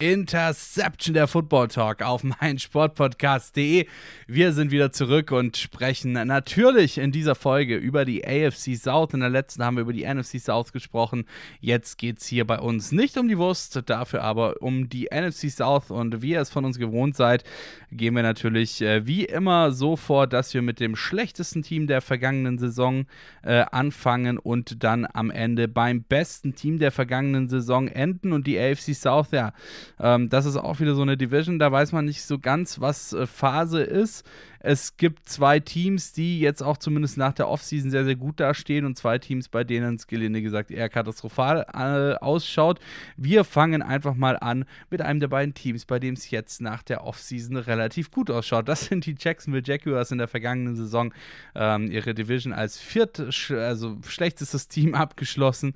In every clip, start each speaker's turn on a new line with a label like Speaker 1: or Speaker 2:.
Speaker 1: Interception der Football Talk auf meinsportpodcast.de. Wir sind wieder zurück und sprechen natürlich in dieser Folge über die AFC South. In der letzten haben wir über die NFC South gesprochen. Jetzt geht es hier bei uns nicht um die Wurst, dafür aber um die NFC South. Und wie ihr es von uns gewohnt seid, gehen wir natürlich äh, wie immer so vor, dass wir mit dem schlechtesten Team der vergangenen Saison äh, anfangen und dann am Ende beim besten Team der vergangenen Saison enden. Und die AFC South, ja, ähm, das ist auch wieder so eine Division, da weiß man nicht so ganz, was äh, Phase ist. Es gibt zwei Teams, die jetzt auch zumindest nach der Offseason sehr, sehr gut dastehen und zwei Teams, bei denen es gelinde gesagt eher katastrophal äh, ausschaut. Wir fangen einfach mal an mit einem der beiden Teams, bei dem es jetzt nach der Offseason relativ gut ausschaut. Das sind die Jacksonville Jaguars in der vergangenen Saison ähm, ihre Division als viert, also schlechtestes Team abgeschlossen.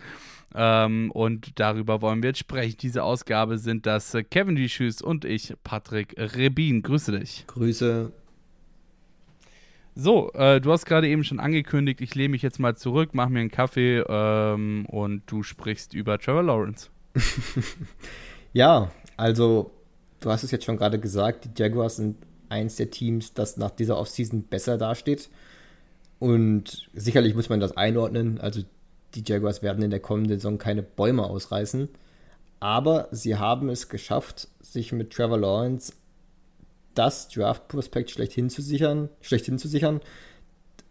Speaker 1: Ähm, und darüber wollen wir jetzt sprechen. Diese Ausgabe sind das äh, Kevin Schüss und ich, Patrick Rebin. Grüße dich.
Speaker 2: Grüße.
Speaker 1: So, äh, du hast gerade eben schon angekündigt, ich lehne mich jetzt mal zurück, mach mir einen Kaffee ähm, und du sprichst über Trevor Lawrence.
Speaker 2: ja, also du hast es jetzt schon gerade gesagt, die Jaguars sind eins der Teams, das nach dieser Offseason besser dasteht. Und sicherlich muss man das einordnen. Also die Jaguars werden in der kommenden Saison keine Bäume ausreißen. Aber sie haben es geschafft, sich mit Trevor Lawrence das Draft-Prospekt schlechthin zu sichern, schlechthin zu sichern.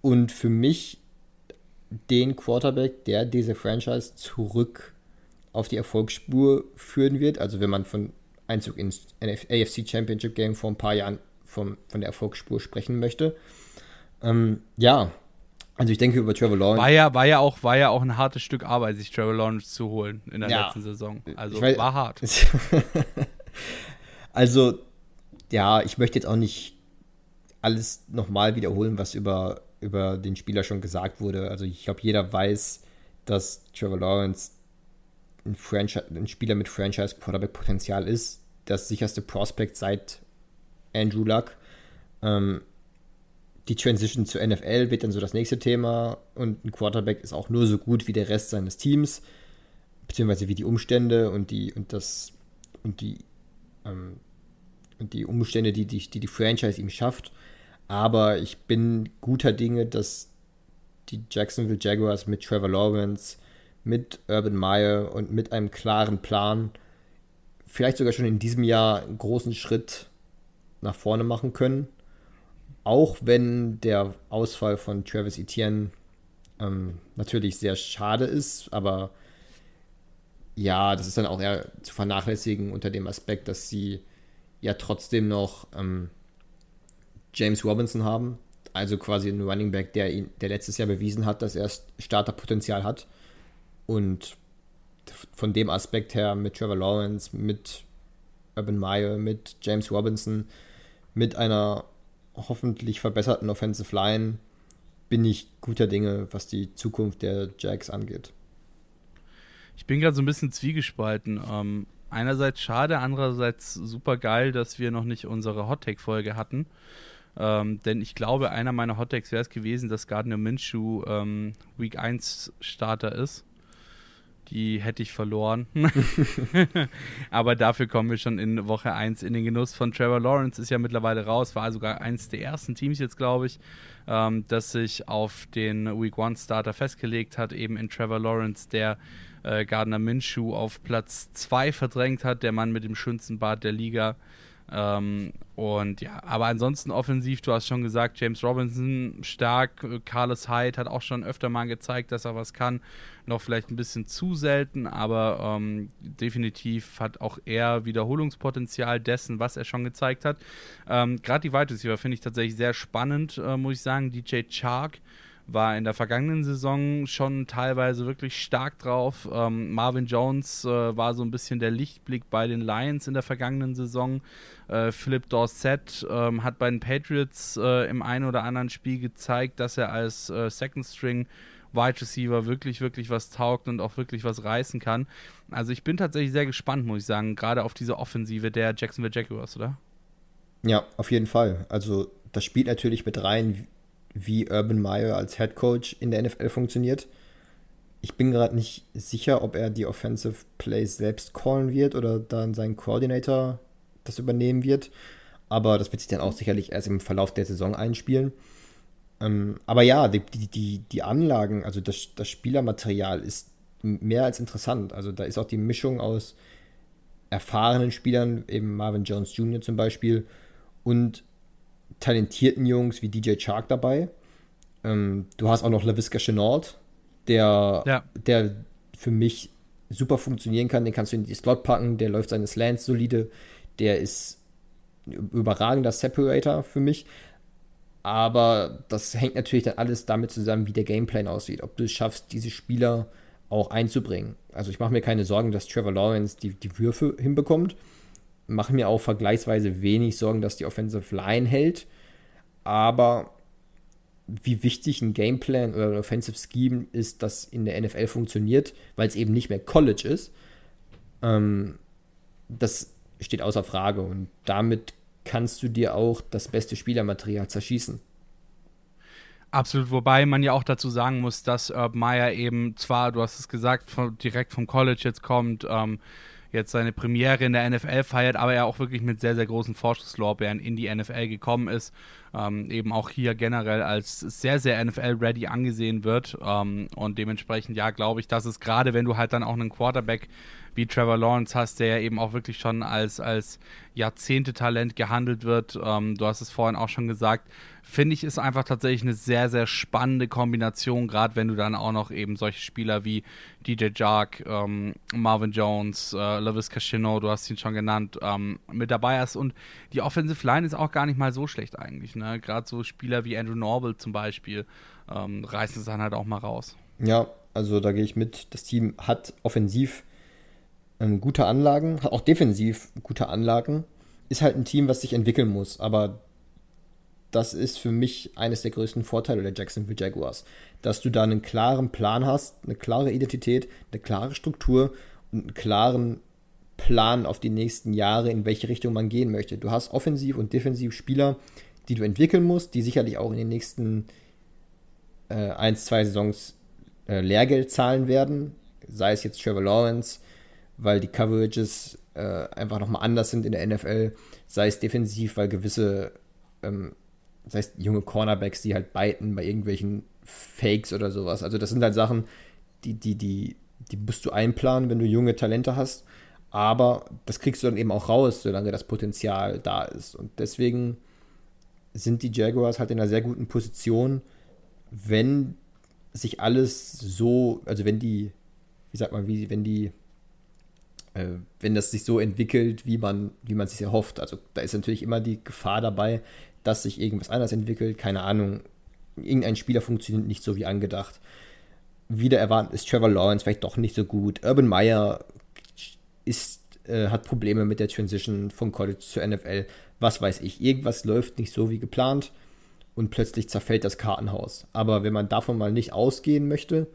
Speaker 2: Und für mich den Quarterback, der diese Franchise zurück auf die Erfolgsspur führen wird. Also wenn man von Einzug ins AFC Championship Game vor ein paar Jahren vom, von der Erfolgsspur sprechen möchte. Ähm, ja, also ich denke über Trevor Lawrence.
Speaker 1: War ja, war ja, auch, war ja auch ein hartes Stück Arbeit, sich Trevor Lawrence zu holen in der ja, letzten Saison. Also weiß, war hart.
Speaker 2: also, ja, ich möchte jetzt auch nicht alles nochmal wiederholen, was über, über den Spieler schon gesagt wurde. Also ich glaube, jeder weiß, dass Trevor Lawrence ein, Franchise, ein Spieler mit Franchise-Quarterback-Potenzial ist. Das sicherste Prospect seit Andrew Luck. Ähm, die Transition zur NFL wird dann so das nächste Thema und ein Quarterback ist auch nur so gut wie der Rest seines Teams, beziehungsweise wie die Umstände und die und das und die ähm, und die Umstände, die die, die die Franchise ihm schafft. Aber ich bin guter Dinge, dass die Jacksonville Jaguars mit Trevor Lawrence, mit Urban Meyer und mit einem klaren Plan vielleicht sogar schon in diesem Jahr einen großen Schritt nach vorne machen können auch wenn der Ausfall von Travis Etienne ähm, natürlich sehr schade ist, aber ja, das ist dann auch eher zu vernachlässigen unter dem Aspekt, dass sie ja trotzdem noch ähm, James Robinson haben, also quasi ein Running Back, der, ihn, der letztes Jahr bewiesen hat, dass er Starterpotenzial hat. Und von dem Aspekt her mit Trevor Lawrence, mit Urban Meyer, mit James Robinson, mit einer hoffentlich verbesserten Offensive Line bin ich guter Dinge, was die Zukunft der Jacks angeht.
Speaker 1: Ich bin gerade so ein bisschen zwiegespalten. Ähm, einerseits schade, andererseits super geil, dass wir noch nicht unsere Hot Take Folge hatten. Ähm, denn ich glaube, einer meiner Hot Takes wäre es gewesen, dass Gardner Minshew ähm, Week 1 Starter ist die hätte ich verloren. Aber dafür kommen wir schon in Woche 1 in den Genuss von Trevor Lawrence, ist ja mittlerweile raus, war sogar eines der ersten Teams jetzt, glaube ich, ähm, das sich auf den Week 1 Starter festgelegt hat, eben in Trevor Lawrence, der äh, Gardner Minshew auf Platz 2 verdrängt hat, der Mann mit dem schönsten Bart der Liga. Ähm, und ja, aber ansonsten offensiv, du hast schon gesagt, James Robinson stark, Carlos Hyde hat auch schon öfter mal gezeigt, dass er was kann. Noch vielleicht ein bisschen zu selten, aber ähm, definitiv hat auch er Wiederholungspotenzial dessen, was er schon gezeigt hat. Ähm, Gerade die Wide Receiver finde ich tatsächlich sehr spannend, äh, muss ich sagen. DJ Chark war in der vergangenen Saison schon teilweise wirklich stark drauf. Ähm, Marvin Jones äh, war so ein bisschen der Lichtblick bei den Lions in der vergangenen Saison. Äh, Philip Dorset ähm, hat bei den Patriots äh, im einen oder anderen Spiel gezeigt, dass er als äh, Second String Wide Receiver wirklich, wirklich was taugt und auch wirklich was reißen kann. Also ich bin tatsächlich sehr gespannt, muss ich sagen, gerade auf diese Offensive der Jacksonville Jaguars, oder?
Speaker 2: Ja, auf jeden Fall. Also das spielt natürlich mit rein, wie Urban Meyer als Head Coach in der NFL funktioniert. Ich bin gerade nicht sicher, ob er die Offensive Plays selbst callen wird oder dann sein Coordinator das übernehmen wird. Aber das wird sich dann auch sicherlich erst im Verlauf der Saison einspielen. Ähm, aber ja, die, die, die Anlagen, also das, das Spielermaterial ist mehr als interessant. Also da ist auch die Mischung aus erfahrenen Spielern, eben Marvin Jones Jr. zum Beispiel, und talentierten Jungs wie DJ Chark dabei. Ähm, du hast auch noch LaVisca Chenault, der, ja. der für mich super funktionieren kann. Den kannst du in die Slot packen, der läuft seine Slants solide, der ist ein überragender Separator für mich. Aber das hängt natürlich dann alles damit zusammen, wie der Gameplan aussieht. Ob du es schaffst, diese Spieler auch einzubringen. Also ich mache mir keine Sorgen, dass Trevor Lawrence die, die Würfe hinbekommt. Mache mir auch vergleichsweise wenig Sorgen, dass die Offensive Line hält. Aber wie wichtig ein Gameplan oder ein Offensive Scheme ist, das in der NFL funktioniert, weil es eben nicht mehr College ist, ähm, das steht außer Frage. Und damit kannst du dir auch das beste Spielermaterial zerschießen.
Speaker 1: Absolut, wobei man ja auch dazu sagen muss, dass Urban Meyer eben zwar, du hast es gesagt, von, direkt vom College jetzt kommt, ähm, jetzt seine Premiere in der NFL feiert, aber er auch wirklich mit sehr, sehr großen Vorschusslorbeeren in die NFL gekommen ist. Ähm, eben auch hier generell als sehr, sehr NFL-ready angesehen wird. Ähm, und dementsprechend, ja, glaube ich, dass es gerade, wenn du halt dann auch einen Quarterback wie Trevor Lawrence hast, der ja eben auch wirklich schon als, als Jahrzehnte-Talent gehandelt wird. Ähm, du hast es vorhin auch schon gesagt. Finde ich, ist einfach tatsächlich eine sehr, sehr spannende Kombination, gerade wenn du dann auch noch eben solche Spieler wie DJ Jark, ähm, Marvin Jones, äh, Lewis Casino, du hast ihn schon genannt, ähm, mit dabei hast. Und die Offensive Line ist auch gar nicht mal so schlecht eigentlich. Ne? Gerade so Spieler wie Andrew Norville zum Beispiel ähm, reißen es dann halt auch mal raus.
Speaker 2: Ja, also da gehe ich mit. Das Team hat offensiv ähm, gute Anlagen, hat auch defensiv gute Anlagen. Ist halt ein Team, was sich entwickeln muss, aber das ist für mich eines der größten Vorteile der Jacksonville Jaguars, dass du da einen klaren Plan hast, eine klare Identität, eine klare Struktur und einen klaren Plan auf die nächsten Jahre, in welche Richtung man gehen möchte. Du hast offensiv und defensiv Spieler, die du entwickeln musst, die sicherlich auch in den nächsten äh, ein, zwei Saisons äh, Lehrgeld zahlen werden, sei es jetzt Trevor Lawrence, weil die Coverages äh, einfach nochmal anders sind in der NFL, sei es defensiv, weil gewisse, ähm, sei es junge Cornerbacks, die halt beiten bei irgendwelchen Fakes oder sowas. Also das sind halt Sachen, die, die, die, die musst du einplanen, wenn du junge Talente hast. Aber das kriegst du dann eben auch raus, solange das Potenzial da ist. Und deswegen sind die Jaguars halt in einer sehr guten Position, wenn sich alles so, also wenn die, wie sagt man, wie, wenn die äh, wenn das sich so entwickelt, wie man, wie man sich erhofft. Also da ist natürlich immer die Gefahr dabei, dass sich irgendwas anders entwickelt. Keine Ahnung, irgendein Spieler funktioniert nicht so wie angedacht. Wieder erwarten ist Trevor Lawrence vielleicht doch nicht so gut. Urban Meyer ist, äh, hat Probleme mit der Transition von College zur NFL. Was weiß ich. Irgendwas läuft nicht so wie geplant und plötzlich zerfällt das Kartenhaus. Aber wenn man davon mal nicht ausgehen möchte,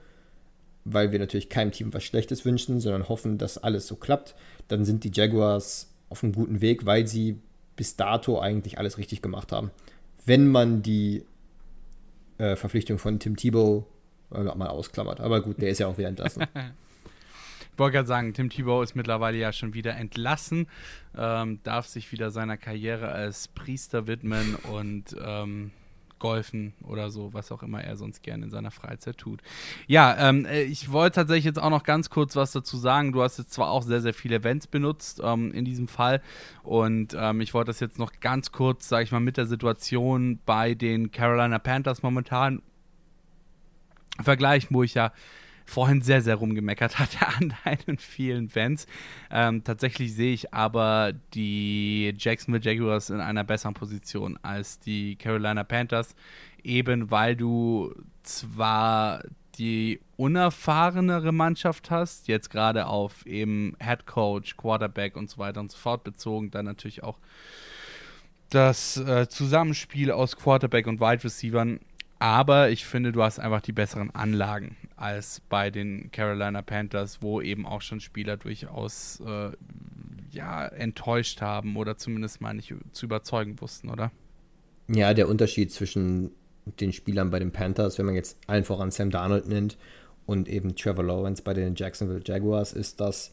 Speaker 2: weil wir natürlich keinem Team was Schlechtes wünschen, sondern hoffen, dass alles so klappt, dann sind die Jaguars auf einem guten Weg, weil sie bis dato eigentlich alles richtig gemacht haben. Wenn man die äh, Verpflichtung von Tim Tebow äh, mal ausklammert. Aber gut, der ist ja auch wieder entlassen.
Speaker 1: Ich wollte gerade sagen, Tim Tebow ist mittlerweile ja schon wieder entlassen, ähm, darf sich wieder seiner Karriere als Priester widmen und ähm, Golfen oder so, was auch immer er sonst gerne in seiner Freizeit tut. Ja, ähm, äh, ich wollte tatsächlich jetzt auch noch ganz kurz was dazu sagen. Du hast jetzt zwar auch sehr, sehr viele Events benutzt ähm, in diesem Fall und ähm, ich wollte das jetzt noch ganz kurz, sage ich mal, mit der Situation bei den Carolina Panthers momentan vergleichen, wo ich ja vorhin sehr, sehr rumgemeckert hatte an deinen vielen Fans. Ähm, tatsächlich sehe ich aber die Jacksonville Jaguars in einer besseren Position als die Carolina Panthers, eben weil du zwar die unerfahrenere Mannschaft hast, jetzt gerade auf eben Head Coach, Quarterback und so weiter und so fort bezogen, dann natürlich auch das äh, Zusammenspiel aus Quarterback und Wide Receivern aber ich finde, du hast einfach die besseren Anlagen als bei den Carolina Panthers, wo eben auch schon Spieler durchaus äh, ja, enttäuscht haben oder zumindest mal nicht zu überzeugen wussten, oder?
Speaker 2: Ja, der Unterschied zwischen den Spielern bei den Panthers, wenn man jetzt allen voran Sam Darnold nennt und eben Trevor Lawrence bei den Jacksonville Jaguars, ist, dass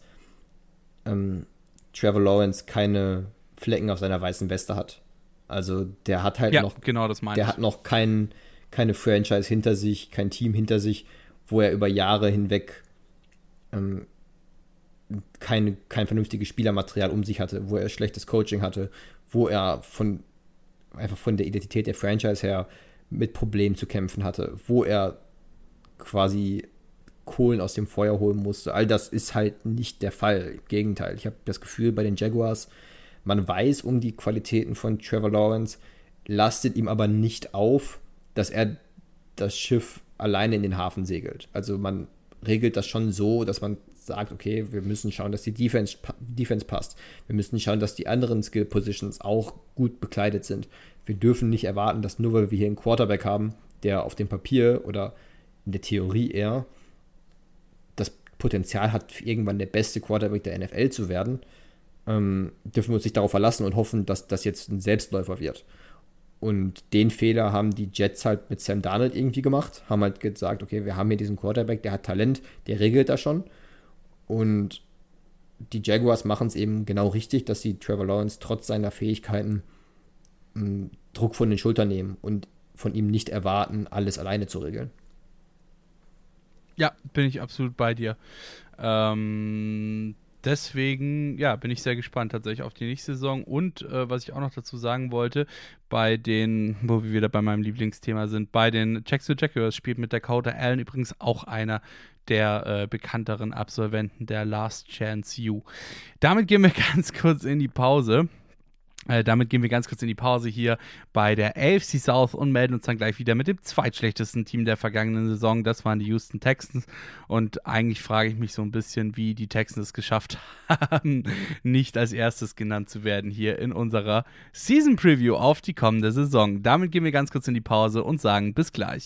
Speaker 2: ähm, Trevor Lawrence keine Flecken auf seiner weißen Weste hat. Also der hat halt
Speaker 1: ja,
Speaker 2: noch,
Speaker 1: genau, das meine
Speaker 2: der
Speaker 1: ich.
Speaker 2: hat noch kein, keine Franchise hinter sich, kein Team hinter sich, wo er über Jahre hinweg ähm, keine, kein vernünftiges Spielermaterial um sich hatte, wo er schlechtes Coaching hatte, wo er von einfach von der Identität der Franchise her mit Problemen zu kämpfen hatte, wo er quasi Kohlen aus dem Feuer holen musste. All das ist halt nicht der Fall. Im Gegenteil, ich habe das Gefühl bei den Jaguars, man weiß um die Qualitäten von Trevor Lawrence, lastet ihm aber nicht auf, dass er das Schiff alleine in den Hafen segelt. Also man regelt das schon so, dass man sagt, okay, wir müssen schauen, dass die Defense, Defense passt. Wir müssen schauen, dass die anderen Skill Positions auch gut bekleidet sind. Wir dürfen nicht erwarten, dass nur weil wir hier einen Quarterback haben, der auf dem Papier oder in der Theorie eher das Potenzial hat, irgendwann der beste Quarterback der NFL zu werden, ähm, dürfen wir uns nicht darauf verlassen und hoffen, dass das jetzt ein Selbstläufer wird. Und den Fehler haben die Jets halt mit Sam Darnold irgendwie gemacht, haben halt gesagt, okay, wir haben hier diesen Quarterback, der hat Talent, der regelt das schon. Und die Jaguars machen es eben genau richtig, dass sie Trevor Lawrence trotz seiner Fähigkeiten m, Druck von den Schultern nehmen und von ihm nicht erwarten, alles alleine zu regeln.
Speaker 1: Ja, bin ich absolut bei dir. Ähm, deswegen, ja, bin ich sehr gespannt tatsächlich auf die nächste Saison. Und äh, was ich auch noch dazu sagen wollte, bei den, wo wir wieder bei meinem Lieblingsthema sind, bei den Jacksonville Jaguars spielt mit Dakota Allen übrigens auch einer der äh, bekannteren Absolventen der Last Chance U. Damit gehen wir ganz kurz in die Pause. Äh, damit gehen wir ganz kurz in die Pause hier bei der AFC South und melden uns dann gleich wieder mit dem zweitschlechtesten Team der vergangenen Saison. Das waren die Houston Texans. Und eigentlich frage ich mich so ein bisschen, wie die Texans es geschafft haben, nicht als erstes genannt zu werden hier in unserer Season Preview auf die kommende Saison. Damit gehen wir ganz kurz in die Pause und sagen bis gleich.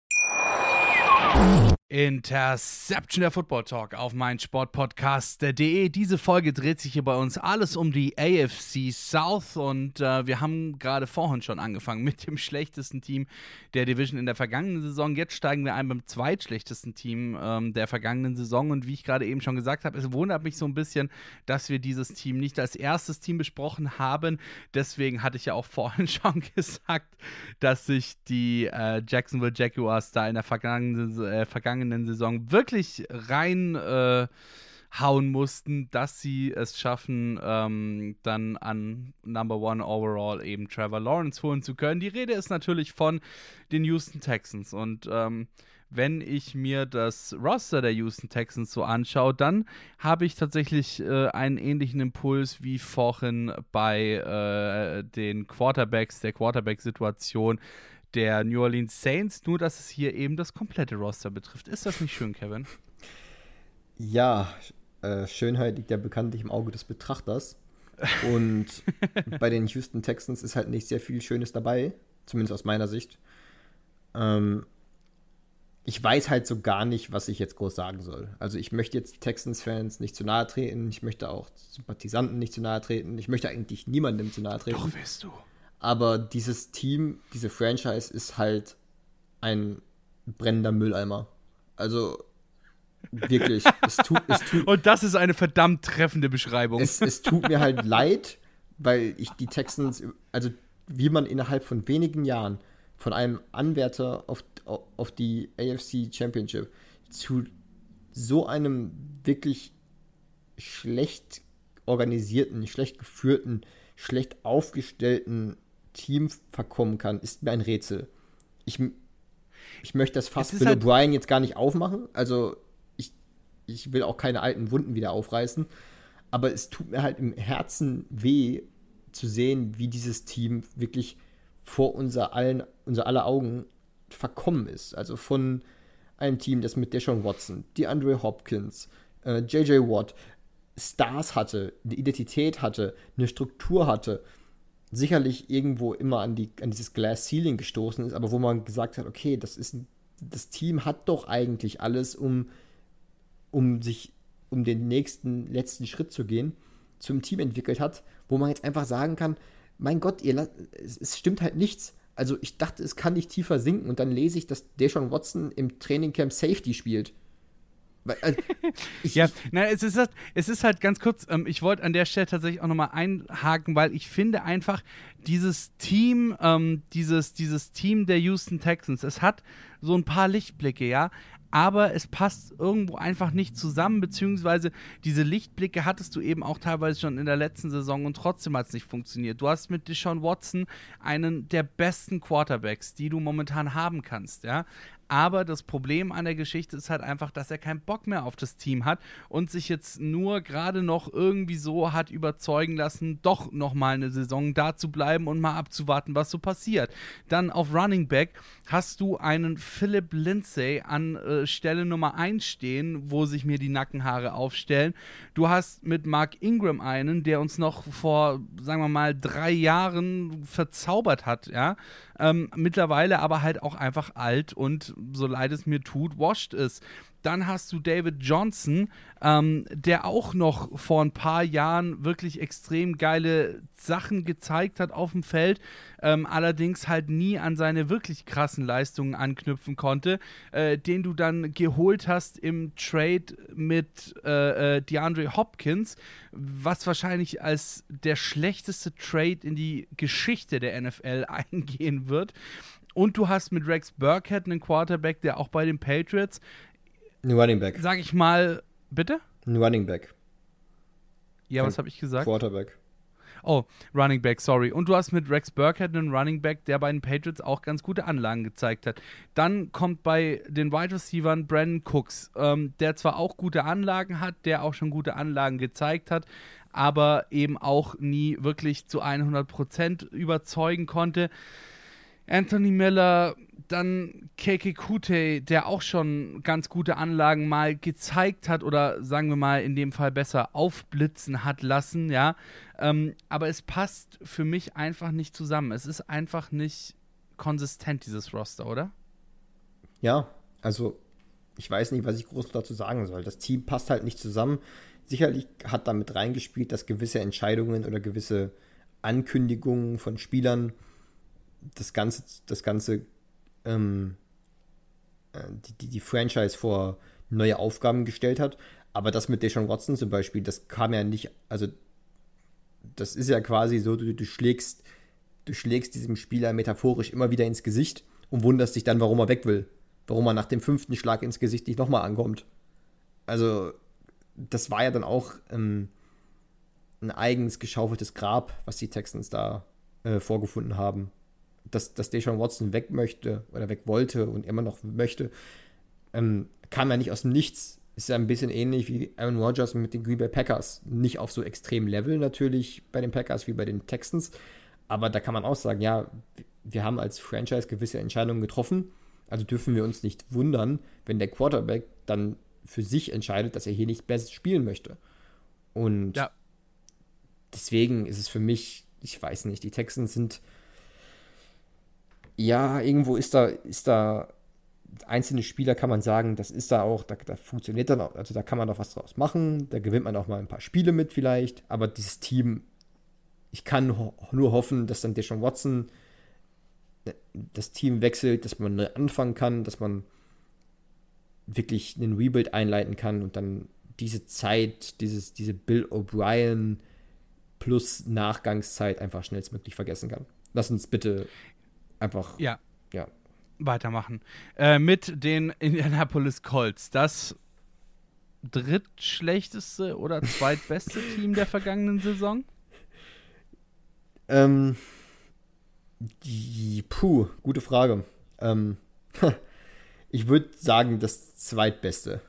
Speaker 1: Interception der Football Talk auf mein Sportpodcast.de. Diese Folge dreht sich hier bei uns alles um die AFC South und äh, wir haben gerade vorhin schon angefangen mit dem schlechtesten Team der Division in der vergangenen Saison. Jetzt steigen wir ein beim zweitschlechtesten Team ähm, der vergangenen Saison und wie ich gerade eben schon gesagt habe, es wundert mich so ein bisschen, dass wir dieses Team nicht als erstes Team besprochen haben. Deswegen hatte ich ja auch vorhin schon gesagt, dass sich die äh, Jacksonville Jaguars da in der vergangenen, äh, vergangenen Saison wirklich rein äh, hauen mussten, dass sie es schaffen, ähm, dann an Number One Overall eben Trevor Lawrence holen zu können. Die Rede ist natürlich von den Houston Texans und ähm, wenn ich mir das Roster der Houston Texans so anschaue, dann habe ich tatsächlich äh, einen ähnlichen Impuls wie vorhin bei äh, den Quarterbacks, der Quarterback-Situation der New Orleans Saints, nur dass es hier eben das komplette Roster betrifft. Ist das nicht schön, Kevin?
Speaker 2: Ja, äh, Schönheit liegt ja bekanntlich im Auge des Betrachters. Und bei den Houston Texans ist halt nicht sehr viel Schönes dabei, zumindest aus meiner Sicht. Ähm, ich weiß halt so gar nicht, was ich jetzt groß sagen soll. Also ich möchte jetzt Texans-Fans nicht zu nahe treten, ich möchte auch Sympathisanten nicht zu nahe treten, ich möchte eigentlich niemandem zu nahe treten.
Speaker 1: Doch, wirst du.
Speaker 2: Aber dieses Team, diese Franchise ist halt ein brennender Mülleimer. Also wirklich, es tut, es tut,
Speaker 1: Und das ist eine verdammt treffende Beschreibung.
Speaker 2: es, es tut mir halt leid, weil ich die Texans, also wie man innerhalb von wenigen Jahren von einem Anwärter auf, auf die AFC Championship zu so einem wirklich schlecht organisierten, schlecht geführten, schlecht aufgestellten Team verkommen kann, ist mir ein Rätsel. Ich, ich möchte das Fass Bill
Speaker 1: halt-
Speaker 2: O'Brien jetzt gar nicht aufmachen. Also ich, ich will auch keine alten Wunden wieder aufreißen. Aber es tut mir halt im Herzen weh zu sehen, wie dieses Team wirklich vor unser, allen, unser aller Augen verkommen ist. Also von einem Team, das mit Deshaun Watson, DeAndre Hopkins, äh, JJ Watt Stars hatte, eine Identität hatte, eine Struktur hatte, sicherlich irgendwo immer an, die, an dieses Glass Ceiling gestoßen ist, aber wo man gesagt hat, okay, das ist das Team hat doch eigentlich alles, um, um sich, um den nächsten, letzten Schritt zu gehen, zum Team entwickelt hat, wo man jetzt einfach sagen kann, mein Gott, ihr, es, es stimmt halt nichts. Also ich dachte, es kann nicht tiefer sinken und dann lese ich, dass Deshaun Watson im Trainingcamp Safety spielt.
Speaker 1: Also, ja, na, es ist, halt, es ist halt ganz kurz, ähm, ich wollte an der Stelle tatsächlich auch nochmal einhaken, weil ich finde einfach, dieses Team, ähm, dieses, dieses Team der Houston Texans, es hat so ein paar Lichtblicke, ja, aber es passt irgendwo einfach nicht zusammen, beziehungsweise diese Lichtblicke hattest du eben auch teilweise schon in der letzten Saison und trotzdem hat es nicht funktioniert. Du hast mit Deshaun Watson einen der besten Quarterbacks, die du momentan haben kannst, ja. Aber das Problem an der Geschichte ist halt einfach, dass er keinen Bock mehr auf das Team hat und sich jetzt nur gerade noch irgendwie so hat überzeugen lassen, doch nochmal eine Saison da zu bleiben und mal abzuwarten, was so passiert. Dann auf Running Back hast du einen Philip Lindsay an äh, Stelle Nummer 1 stehen, wo sich mir die Nackenhaare aufstellen. Du hast mit Mark Ingram einen, der uns noch vor, sagen wir mal, drei Jahren verzaubert hat, ja. Ähm, mittlerweile aber halt auch einfach alt und so leid es mir tut, washed ist. Dann hast du David Johnson, ähm, der auch noch vor ein paar Jahren wirklich extrem geile Sachen gezeigt hat auf dem Feld, ähm, allerdings halt nie an seine wirklich krassen Leistungen anknüpfen konnte, äh, den du dann geholt hast im Trade mit äh, äh, DeAndre Hopkins, was wahrscheinlich als der schlechteste Trade in die Geschichte der NFL eingehen wird. Und du hast mit Rex Burkhead einen Quarterback, der auch bei den Patriots
Speaker 2: ein Running Back.
Speaker 1: Sag ich mal, bitte?
Speaker 2: Ein Running Back.
Speaker 1: Ja, Kein was habe ich gesagt?
Speaker 2: Quarterback.
Speaker 1: Oh, Running Back, sorry. Und du hast mit Rex Burkhead einen Running Back, der bei den Patriots auch ganz gute Anlagen gezeigt hat. Dann kommt bei den Wide Receivers Brandon Cooks, ähm, der zwar auch gute Anlagen hat, der auch schon gute Anlagen gezeigt hat, aber eben auch nie wirklich zu 100% überzeugen konnte. Anthony Miller, dann Keke Kute, der auch schon ganz gute Anlagen mal gezeigt hat oder sagen wir mal in dem Fall besser aufblitzen hat lassen, ja. Ähm, aber es passt für mich einfach nicht zusammen. Es ist einfach nicht konsistent, dieses Roster, oder?
Speaker 2: Ja, also ich weiß nicht, was ich groß dazu sagen soll. Das Team passt halt nicht zusammen. Sicherlich hat damit reingespielt, dass gewisse Entscheidungen oder gewisse Ankündigungen von Spielern das Ganze, das Ganze, ähm, äh, die, die Franchise vor neue Aufgaben gestellt hat. Aber das mit Deshaun Watson zum Beispiel, das kam ja nicht, also das ist ja quasi so, du, du schlägst, du schlägst diesem Spieler metaphorisch immer wieder ins Gesicht und wunderst dich dann, warum er weg will. Warum er nach dem fünften Schlag ins Gesicht nicht nochmal ankommt. Also, das war ja dann auch ähm, ein eigens geschaufeltes Grab, was die Texans da äh, vorgefunden haben dass, dass Deshaun Watson weg möchte oder weg wollte und immer noch möchte, ähm, kam ja nicht aus dem Nichts. Ist ja ein bisschen ähnlich wie Aaron Rodgers mit den Green Bay Packers. Nicht auf so extrem Level natürlich bei den Packers wie bei den Texans, aber da kann man auch sagen, ja, wir haben als Franchise gewisse Entscheidungen getroffen, also dürfen wir uns nicht wundern, wenn der Quarterback dann für sich entscheidet, dass er hier nicht best spielen möchte. Und ja. deswegen ist es für mich, ich weiß nicht, die Texans sind ja, irgendwo ist da, ist da einzelne Spieler kann man sagen, das ist da auch, da, da, funktioniert dann auch, also da kann man auch was draus machen, da gewinnt man auch mal ein paar Spiele mit vielleicht, aber dieses Team, ich kann ho nur hoffen, dass dann Deshaun Watson äh, das Team wechselt, dass man neu anfangen kann, dass man wirklich einen Rebuild einleiten kann und dann diese Zeit, dieses, diese Bill O'Brien plus Nachgangszeit einfach schnellstmöglich vergessen kann. Lass uns bitte einfach.
Speaker 1: Ja.
Speaker 2: Ja.
Speaker 1: Weitermachen. Äh, mit den Indianapolis Colts. Das drittschlechteste oder zweitbeste Team der vergangenen Saison?
Speaker 2: Ähm. Die, puh, gute Frage. Ähm, ich würde sagen, das zweitbeste.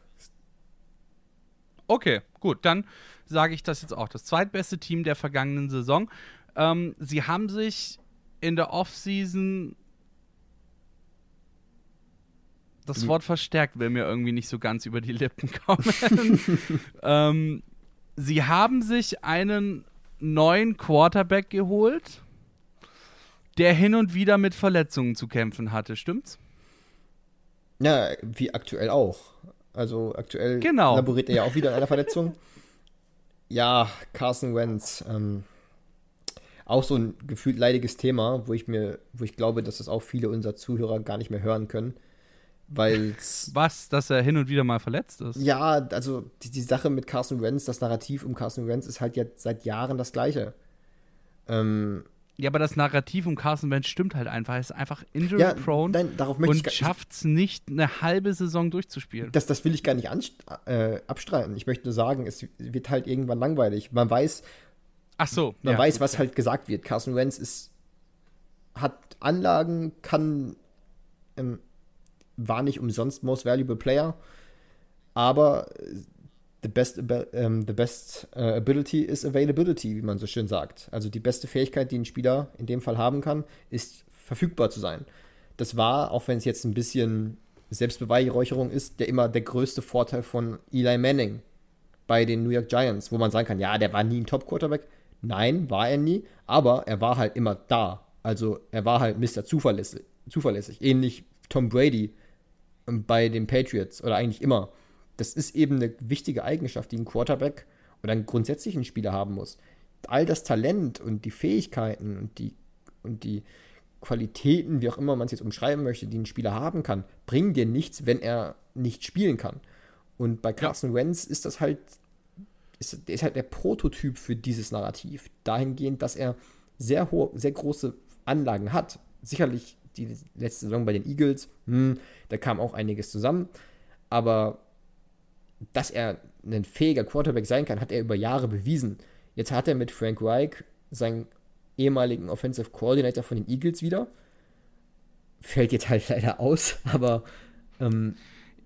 Speaker 1: Okay, gut, dann sage ich das jetzt auch. Das zweitbeste Team der vergangenen Saison. Ähm, sie haben sich in der Offseason das Wort verstärkt will mir irgendwie nicht so ganz über die Lippen kommen. ähm, sie haben sich einen neuen Quarterback geholt, der hin und wieder mit Verletzungen zu kämpfen hatte, stimmt's?
Speaker 2: Ja, wie aktuell auch. Also aktuell
Speaker 1: genau.
Speaker 2: laboriert er ja auch wieder an einer Verletzung. ja, Carson Wentz. Ähm, auch so ein gefühlt leidiges Thema, wo ich mir, wo ich glaube, dass das auch viele unserer Zuhörer gar nicht mehr hören können. Weil
Speaker 1: Was, dass er hin und wieder mal verletzt ist?
Speaker 2: Ja, also die, die Sache mit Carson Wentz, das Narrativ um Carson Wentz ist halt jetzt seit Jahren das gleiche.
Speaker 1: Ähm, ja, aber das Narrativ um Carson Wentz stimmt halt einfach. Er ist einfach injury-prone
Speaker 2: ja,
Speaker 1: und schafft es nicht, eine halbe Saison durchzuspielen.
Speaker 2: Das, das will ich gar nicht äh, abstreiten. Ich möchte nur sagen, es wird halt irgendwann langweilig. Man weiß,
Speaker 1: Ach so,
Speaker 2: man ja, weiß, was halt gesagt wird. Carson Wentz ist, hat Anlagen, kann, ähm, war nicht umsonst Most Valuable Player, aber the best, um, the best uh, ability is availability, wie man so schön sagt. Also die beste Fähigkeit, die ein Spieler in dem Fall haben kann, ist verfügbar zu sein. Das war, auch wenn es jetzt ein bisschen Selbstbeweihräucherung ist, der immer der größte Vorteil von Eli Manning bei den New York Giants, wo man sagen kann, ja, der war nie ein Top-Quarterback. Nein, war er nie, aber er war halt immer da. Also er war halt Mr. Zuverlässig, zuverlässig. ähnlich Tom Brady ähm, bei den Patriots oder eigentlich immer das ist eben eine wichtige Eigenschaft, die ein Quarterback oder einen grundsätzlichen Spieler haben muss. All das Talent und die Fähigkeiten und die, und die Qualitäten, wie auch immer man es jetzt umschreiben möchte, die ein Spieler haben kann, bringen dir nichts, wenn er nicht spielen kann. Und bei Carson ja. Wentz ist das halt, ist, der ist halt der Prototyp für dieses Narrativ. Dahingehend, dass er sehr hohe, sehr große Anlagen hat. Sicherlich die letzte Saison bei den Eagles, hm, da kam auch einiges zusammen. Aber dass er ein fähiger Quarterback sein kann, hat er über Jahre bewiesen. Jetzt hat er mit Frank Reich seinen ehemaligen Offensive Coordinator von den Eagles wieder. Fällt jetzt halt leider aus, aber. Ähm,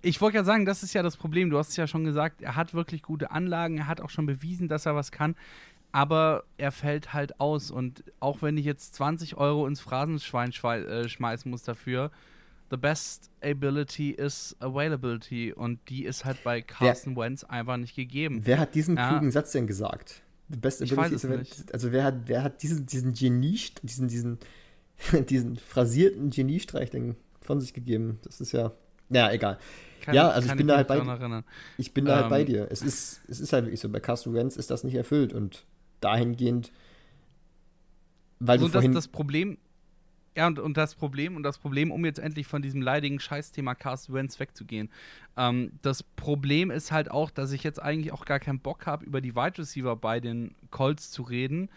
Speaker 1: ich wollte ja sagen, das ist ja das Problem. Du hast es ja schon gesagt, er hat wirklich gute Anlagen, er hat auch schon bewiesen, dass er was kann, aber er fällt halt aus. Und auch wenn ich jetzt 20 Euro ins Phrasenschwein äh, schmeißen muss dafür, the best ability is availability und die ist halt bei Carson wer, Wentz einfach nicht gegeben.
Speaker 2: Wer hat diesen ja. klugen Satz denn gesagt?
Speaker 1: The best ability is availability.
Speaker 2: Also wer hat, wer hat diesen, diesen Genie, diesen, diesen, diesen phrasierten Geniestreich denn von sich gegeben? Das ist ja. Ja, egal. Kann, ja, also ich bin da halt bei dir. Ich bin da halt bei ähm, dir. Es ist, es ist halt wirklich so, bei Carson Wentz ist das nicht erfüllt und dahingehend,
Speaker 1: weil also du vorhin das, das Problem, ja, und, und das Problem, und das Problem, um jetzt endlich von diesem leidigen Scheißthema Carsten Wentz wegzugehen, ähm, das Problem ist halt auch, dass ich jetzt eigentlich auch gar keinen Bock habe, über die Wide Receiver bei den Colts zu reden,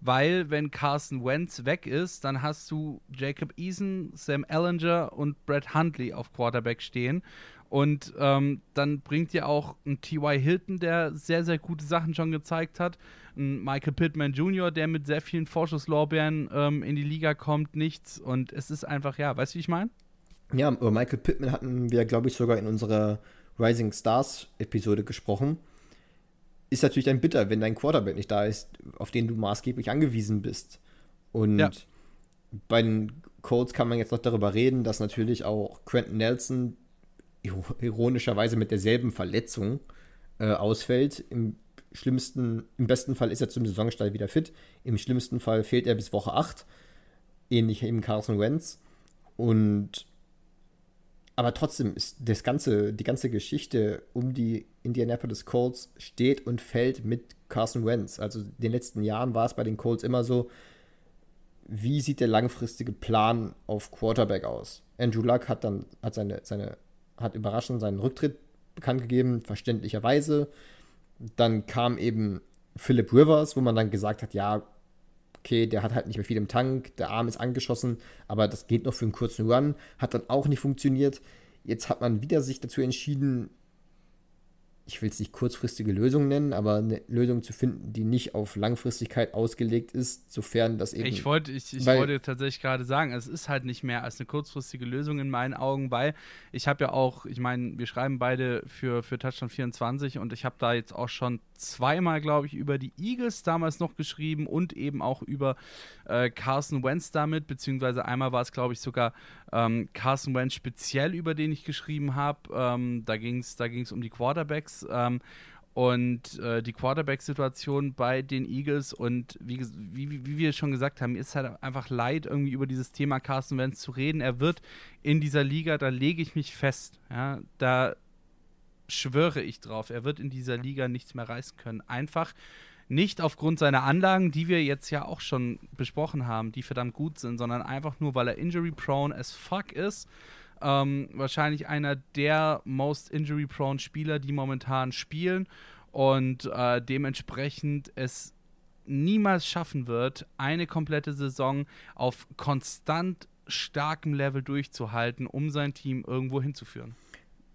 Speaker 1: weil wenn Carson Wentz weg ist, dann hast du Jacob Eason, Sam Ellinger und Brett Huntley auf Quarterback stehen. Und ähm, dann bringt dir auch ein T.Y. Hilton, der sehr, sehr gute Sachen schon gezeigt hat, ein Michael Pittman Jr., der mit sehr vielen Vorschusslorbeeren ähm, in die Liga kommt, nichts. Und es ist einfach, ja, weißt du, wie ich meine?
Speaker 2: Ja, über Michael Pittman hatten wir, glaube ich, sogar in unserer Rising Stars Episode gesprochen. Ist natürlich dann bitter, wenn dein Quarterback nicht da ist, auf den du maßgeblich angewiesen bist. Und ja. bei den Colts kann man jetzt noch darüber reden, dass natürlich auch Quentin Nelson ironischerweise mit derselben Verletzung äh, ausfällt. Im schlimmsten, im besten Fall ist er zum Saisonstart wieder fit. Im schlimmsten Fall fehlt er bis Woche 8. Ähnlich eben Carson Wentz. Und aber trotzdem ist das ganze, die ganze Geschichte um die Indianapolis Colts steht und fällt mit Carson Wentz. Also in den letzten Jahren war es bei den Colts immer so, wie sieht der langfristige Plan auf Quarterback aus? Andrew Luck hat dann hat seine, seine hat überraschend seinen Rücktritt bekannt gegeben, verständlicherweise. Dann kam eben Philip Rivers, wo man dann gesagt hat, ja, okay, der hat halt nicht mehr viel im Tank, der Arm ist angeschossen, aber das geht noch für einen kurzen Run, hat dann auch nicht funktioniert. Jetzt hat man wieder sich dazu entschieden, ich will es nicht kurzfristige Lösung nennen, aber eine Lösung zu finden, die nicht auf Langfristigkeit ausgelegt ist, sofern das eben.
Speaker 1: Ich wollte, ich, ich wollte tatsächlich gerade sagen, es ist halt nicht mehr als eine kurzfristige Lösung in meinen Augen, weil ich habe ja auch, ich meine, wir schreiben beide für, für Touchdown 24 und ich habe da jetzt auch schon zweimal, glaube ich, über die Eagles damals noch geschrieben und eben auch über äh, Carson Wentz damit, beziehungsweise einmal war es, glaube ich, sogar ähm, Carson Wentz speziell, über den ich geschrieben habe. Ähm, da ging es da ging's um die Quarterbacks. Ähm, und äh, die Quarterback-Situation bei den Eagles und wie, wie, wie wir schon gesagt haben, ist halt einfach leid, irgendwie über dieses Thema Carson Wentz zu reden. Er wird in dieser Liga, da lege ich mich fest, ja, da schwöre ich drauf, er wird in dieser Liga nichts mehr reißen können. Einfach nicht aufgrund seiner Anlagen, die wir jetzt ja auch schon besprochen haben, die verdammt gut sind, sondern einfach nur, weil er injury-prone as fuck ist ähm, wahrscheinlich einer der most injury-prone Spieler, die momentan spielen und äh, dementsprechend es niemals schaffen wird, eine komplette Saison auf konstant starkem Level durchzuhalten, um sein Team irgendwo hinzuführen.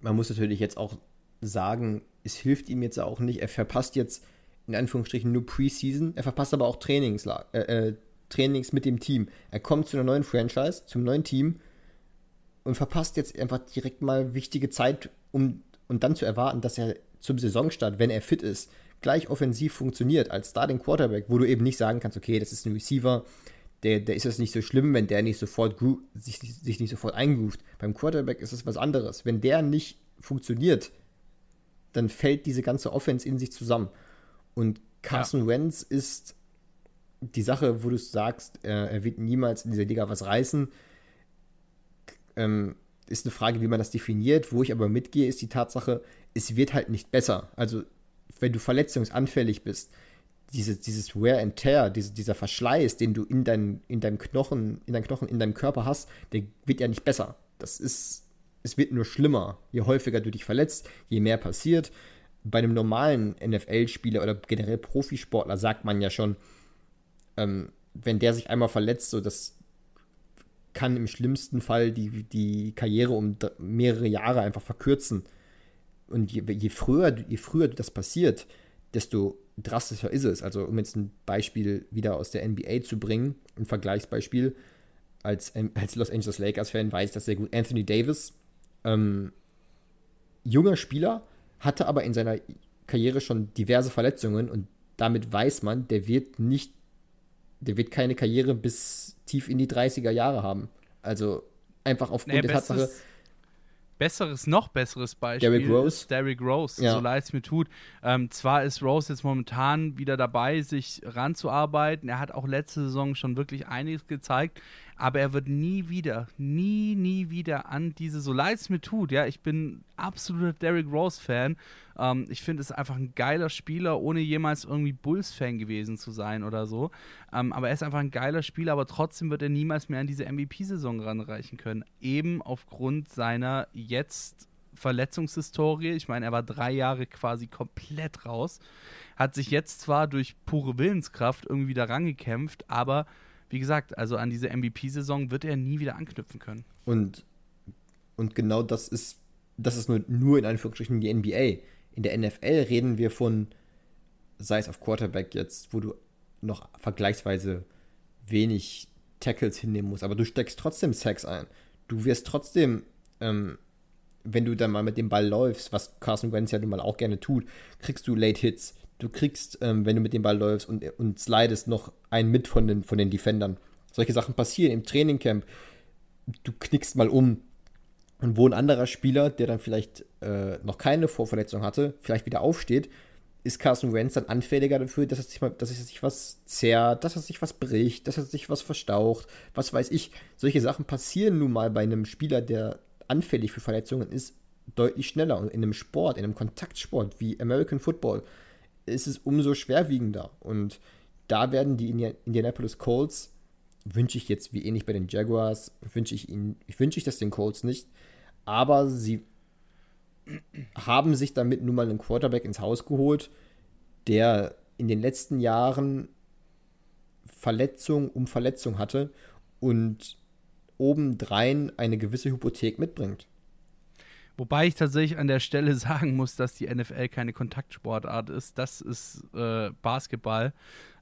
Speaker 2: Man muss natürlich jetzt auch sagen, es hilft ihm jetzt auch nicht. Er verpasst jetzt in Anführungsstrichen nur Preseason, er verpasst aber auch Trainings, äh, äh, Trainings mit dem Team. Er kommt zu einer neuen Franchise, zum neuen Team und verpasst jetzt einfach direkt mal wichtige Zeit, um und dann zu erwarten, dass er zum Saisonstart, wenn er fit ist, gleich offensiv funktioniert als Starting Quarterback, wo du eben nicht sagen kannst, okay, das ist ein Receiver, der, der ist es nicht so schlimm, wenn der nicht sofort sich, sich nicht sofort eingroovt. Beim Quarterback ist es was anderes. Wenn der nicht funktioniert, dann fällt diese ganze Offense in sich zusammen. Und Carson ja. Wentz ist die Sache, wo du sagst, er, wird niemals in dieser Liga was reißen ähm, ist eine Frage, wie man das definiert. Wo ich aber mitgehe, ist die Tatsache, es wird halt nicht besser. Also, wenn du verletzungsanfällig bist, diese, dieses Wear and Tear, diese, dieser Verschleiß, den du in, dein, in deinem Knochen, in deinem Knochen, in deinem Körper hast, der wird ja nicht besser. Das ist, es wird nur schlimmer. Je häufiger du dich verletzt, je mehr passiert. Bei einem normalen NFL-Spieler oder generell Profisportler sagt man ja schon, ähm, wenn der sich einmal verletzt, so das kann im schlimmsten Fall die, die Karriere um mehrere Jahre einfach verkürzen. Und je, je, früher, je früher das passiert, desto drastischer ist es. Also, um jetzt ein Beispiel wieder aus der NBA zu bringen, ein Vergleichsbeispiel, als, als Los Angeles Lakers-Fan weiß ich das sehr gut. Anthony Davis, ähm, junger Spieler, hatte aber in seiner Karriere schon diverse Verletzungen und damit weiß man, der wird nicht, der wird keine Karriere bis tief in die 30er Jahre haben. Also einfach aufgrund nee, der Tatsache.
Speaker 1: Besseres, noch besseres Beispiel
Speaker 2: Derrick Rose.
Speaker 1: Derrick Rose, ja. so leid es mir tut. Ähm, zwar ist Rose jetzt momentan wieder dabei, sich ranzuarbeiten. Er hat auch letzte Saison schon wirklich einiges gezeigt, aber er wird nie wieder, nie, nie wieder an diese, so leid es mir tut, ja, ich bin absoluter Derrick Rose-Fan. Ähm, ich finde es einfach ein geiler Spieler, ohne jemals irgendwie Bulls-Fan gewesen zu sein oder so. Ähm, aber er ist einfach ein geiler Spieler, aber trotzdem wird er niemals mehr an diese MVP-Saison ranreichen können. Eben aufgrund seiner jetzt Verletzungshistorie. Ich meine, er war drei Jahre quasi komplett raus. Hat sich jetzt zwar durch pure Willenskraft irgendwie wieder rangekämpft, aber wie gesagt, also an diese MVP-Saison wird er nie wieder anknüpfen können.
Speaker 2: Und, und genau das ist, das ist nur, nur in Anführungsstrichen die NBA. In der NFL reden wir von, sei es auf Quarterback jetzt, wo du noch vergleichsweise wenig Tackles hinnehmen musst, aber du steckst trotzdem Sacks ein. Du wirst trotzdem, ähm, wenn du dann mal mit dem Ball läufst, was Carson Wentz ja nun mal auch gerne tut, kriegst du Late Hits, du kriegst, ähm, wenn du mit dem Ball läufst und, und slidest, noch einen mit von den, von den Defendern. Solche Sachen passieren im Trainingcamp. Du knickst mal um und wo ein anderer Spieler, der dann vielleicht äh, noch keine Vorverletzung hatte, vielleicht wieder aufsteht, ist Carson Wentz dann anfälliger dafür, dass er sich, mal, dass er sich was zerrt, dass er sich was bricht, dass er sich was verstaucht, was weiß ich. Solche Sachen passieren nun mal bei einem Spieler, der anfällig für Verletzungen ist, deutlich schneller. Und in einem Sport, in einem Kontaktsport wie American Football, ist es umso schwerwiegender. Und da werden die Indianapolis Colts, wünsche ich jetzt wie ähnlich bei den Jaguars, wünsche ich ihnen, wünsche ich das den Colts nicht, aber sie haben sich damit nun mal einen Quarterback ins Haus geholt, der in den letzten Jahren Verletzung um Verletzung hatte und obendrein eine gewisse Hypothek mitbringt.
Speaker 1: Wobei ich tatsächlich an der Stelle sagen muss, dass die NFL keine Kontaktsportart ist. Das ist äh, Basketball.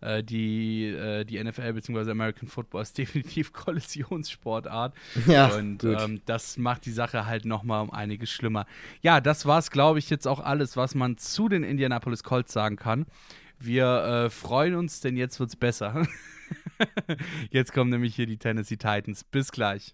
Speaker 1: Äh, die, äh, die NFL bzw. American Football ist definitiv Kollisionssportart.
Speaker 2: Ja,
Speaker 1: Und ähm, das macht die Sache halt nochmal um einiges schlimmer. Ja, das war es, glaube ich, jetzt auch alles, was man zu den Indianapolis Colts sagen kann. Wir äh, freuen uns, denn jetzt wird's besser. jetzt kommen nämlich hier die Tennessee Titans. Bis gleich.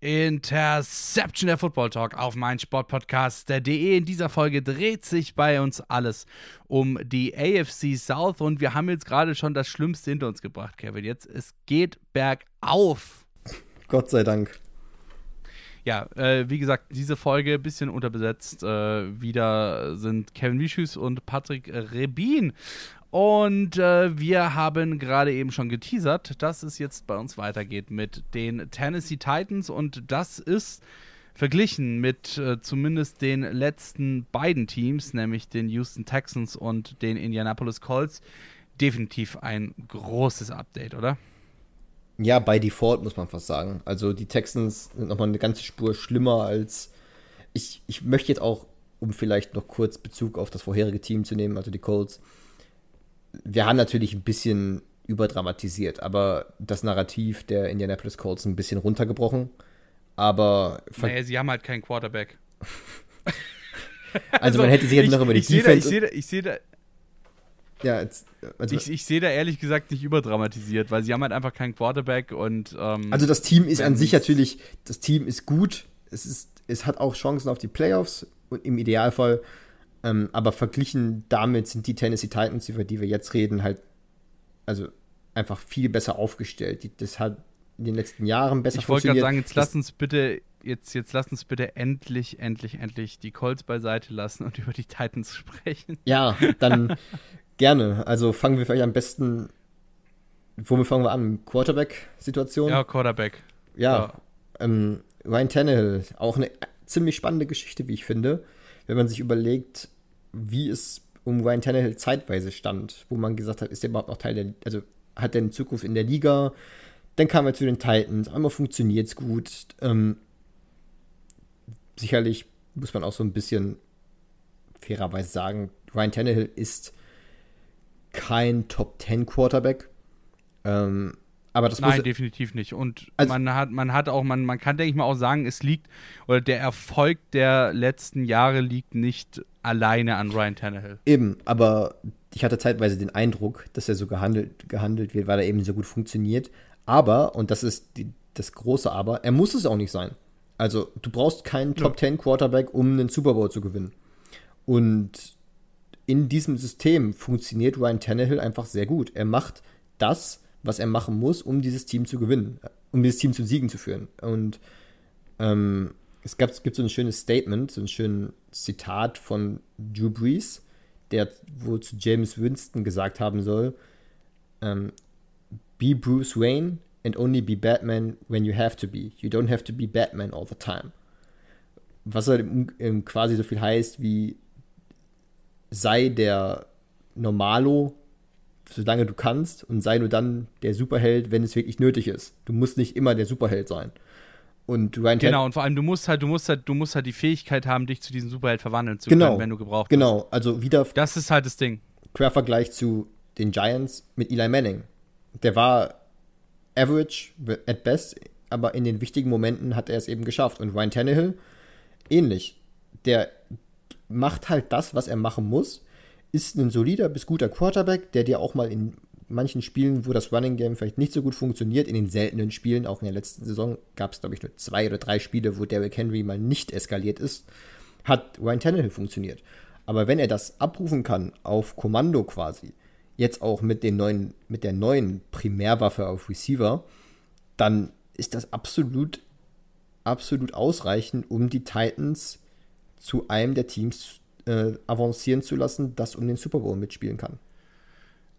Speaker 1: Interception der Football Talk auf mein Sportpodcast.de. In dieser Folge dreht sich bei uns alles um die AFC South und wir haben jetzt gerade schon das Schlimmste hinter uns gebracht, Kevin. Jetzt, es geht bergauf.
Speaker 2: Gott sei Dank.
Speaker 1: Ja, äh, wie gesagt, diese Folge ein bisschen unterbesetzt. Äh, wieder sind Kevin Wischus und Patrick Rebin. Und äh, wir haben gerade eben schon geteasert, dass es jetzt bei uns weitergeht mit den Tennessee Titans. Und das ist verglichen mit äh, zumindest den letzten beiden Teams, nämlich den Houston Texans und den Indianapolis Colts, definitiv ein großes Update, oder?
Speaker 2: Ja, bei Default muss man fast sagen. Also die Texans sind nochmal eine ganze Spur schlimmer als. Ich, ich möchte jetzt auch, um vielleicht noch kurz Bezug auf das vorherige Team zu nehmen, also die Colts. Wir haben natürlich ein bisschen überdramatisiert, aber das Narrativ der Indianapolis Colts ein bisschen runtergebrochen. Aber.
Speaker 1: Naja, sie haben halt keinen Quarterback.
Speaker 2: also, also, man hätte sich jetzt noch über die
Speaker 1: ich Defense. Seh da, ich sehe da, ich sehe da
Speaker 2: ja, jetzt,
Speaker 1: also ich, ich sehe da ehrlich gesagt nicht überdramatisiert, weil sie haben halt einfach keinen Quarterback und. Ähm,
Speaker 2: also das Team ist an sich natürlich, das Team ist gut, es, ist, es hat auch Chancen auf die Playoffs und im Idealfall, ähm, aber verglichen damit sind die Tennessee Titans, über die wir jetzt reden, halt also einfach viel besser aufgestellt. Die, das hat in den letzten Jahren besser
Speaker 1: ich funktioniert. Ich wollte gerade sagen, jetzt lass uns bitte jetzt, jetzt lass uns bitte endlich, endlich, endlich die Colts beiseite lassen und über die Titans sprechen.
Speaker 2: Ja, dann Gerne. Also fangen wir vielleicht am besten. Womit fangen wir an? Quarterback-Situation?
Speaker 1: Ja, Quarterback.
Speaker 2: Ja. ja. Ähm, Ryan Tannehill, auch eine ziemlich spannende Geschichte, wie ich finde, wenn man sich überlegt, wie es um Ryan Tannehill zeitweise stand, wo man gesagt hat, ist er überhaupt noch Teil der, also hat er eine Zukunft in der Liga? Dann kam er zu den Titans, einmal funktioniert es gut. Ähm, sicherlich muss man auch so ein bisschen fairerweise sagen, Ryan Tannehill ist kein Top 10 Quarterback. Ähm, aber das
Speaker 1: Nein, definitiv nicht. Und also, man hat, man hat auch, man, man kann, denke ich mal, auch sagen, es liegt, oder der Erfolg der letzten Jahre liegt nicht alleine an Ryan Tannehill.
Speaker 2: Eben, aber ich hatte zeitweise den Eindruck, dass er so gehandelt, gehandelt wird, weil er eben so gut funktioniert. Aber, und das ist die, das große Aber, er muss es auch nicht sein. Also, du brauchst keinen Top 10 Quarterback, um einen Super Bowl zu gewinnen. Und in diesem System funktioniert Ryan Tannehill einfach sehr gut. Er macht das, was er machen muss, um dieses Team zu gewinnen, um dieses Team zu Siegen zu führen. Und ähm, es, gab, gibt so ein schönes Statement, so ein schönes Zitat von Drew Brees, der wohl zu James Winston gesagt haben soll: ähm, Be Bruce Wayne and only be Batman when you have to be. You don't have to be Batman all the time. Was halt quasi so viel heißt wie sei der Normalo, solange du kannst, und sei nur dann der Superheld, wenn es wirklich nötig ist. Du musst nicht immer der Superheld sein. Und Ryan
Speaker 1: Genau, und vor allem du musst halt, du musst halt, du musst halt die Fähigkeit haben, dich zu diesem Superheld verwandeln zu
Speaker 2: genau,
Speaker 1: können, wenn du gebraucht
Speaker 2: Genau, hast. also wieder.
Speaker 1: Das ist halt das Ding.
Speaker 2: Quervergleich zu den Giants mit Eli Manning. Der war average at best, aber in den wichtigen Momenten hat er es eben geschafft. Und Ryan Tannehill ähnlich. Der macht halt das, was er machen muss, ist ein solider bis guter Quarterback, der dir auch mal in manchen Spielen, wo das Running Game vielleicht nicht so gut funktioniert, in den seltenen Spielen, auch in der letzten Saison gab es, glaube ich, nur zwei oder drei Spiele, wo Derrick Henry mal nicht eskaliert ist, hat Ryan Tannehill funktioniert. Aber wenn er das abrufen kann, auf Kommando quasi, jetzt auch mit, den neuen, mit der neuen Primärwaffe auf Receiver, dann ist das absolut, absolut ausreichend, um die Titans zu einem der Teams äh, avancieren zu lassen, das um den Super Bowl mitspielen kann.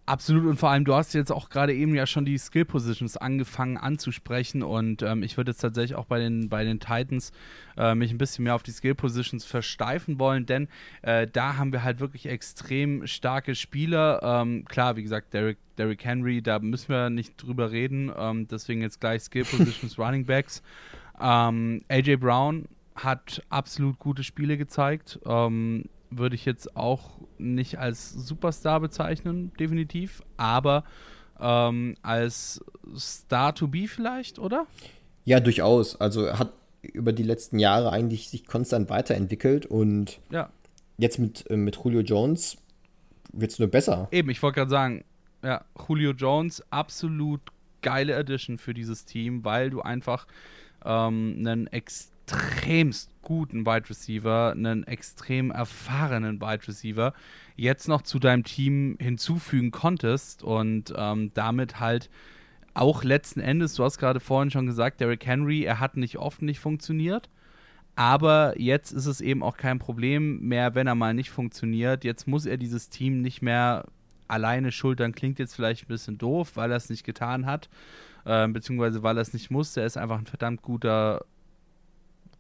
Speaker 1: Absolut und vor allem, du hast jetzt auch gerade eben ja schon die Skill Positions angefangen anzusprechen und ähm, ich würde jetzt tatsächlich auch bei den, bei den Titans äh, mich ein bisschen mehr auf die Skill Positions versteifen wollen, denn äh, da haben wir halt wirklich extrem starke Spieler. Ähm, klar, wie gesagt, Derrick, Derrick Henry, da müssen wir nicht drüber reden, ähm, deswegen jetzt gleich Skill Positions Running Backs. Ähm, AJ Brown hat absolut gute Spiele gezeigt. Ähm, würde ich jetzt auch nicht als Superstar bezeichnen, definitiv, aber ähm, als Star to be vielleicht, oder?
Speaker 2: Ja, durchaus. Also er hat über die letzten Jahre eigentlich sich konstant weiterentwickelt und
Speaker 1: ja.
Speaker 2: jetzt mit, äh, mit Julio Jones wird es nur besser.
Speaker 1: Eben, ich wollte gerade sagen, ja, Julio Jones, absolut geile Addition für dieses Team, weil du einfach ähm, einen extremst guten Wide Receiver, einen extrem erfahrenen Wide Receiver, jetzt noch zu deinem Team hinzufügen konntest und ähm, damit halt auch letzten Endes, du hast gerade vorhin schon gesagt, Derrick Henry, er hat nicht oft nicht funktioniert. Aber jetzt ist es eben auch kein Problem mehr, wenn er mal nicht funktioniert. Jetzt muss er dieses Team nicht mehr alleine schultern. Klingt jetzt vielleicht ein bisschen doof, weil er es nicht getan hat, äh, beziehungsweise weil er es nicht musste. Er ist einfach ein verdammt guter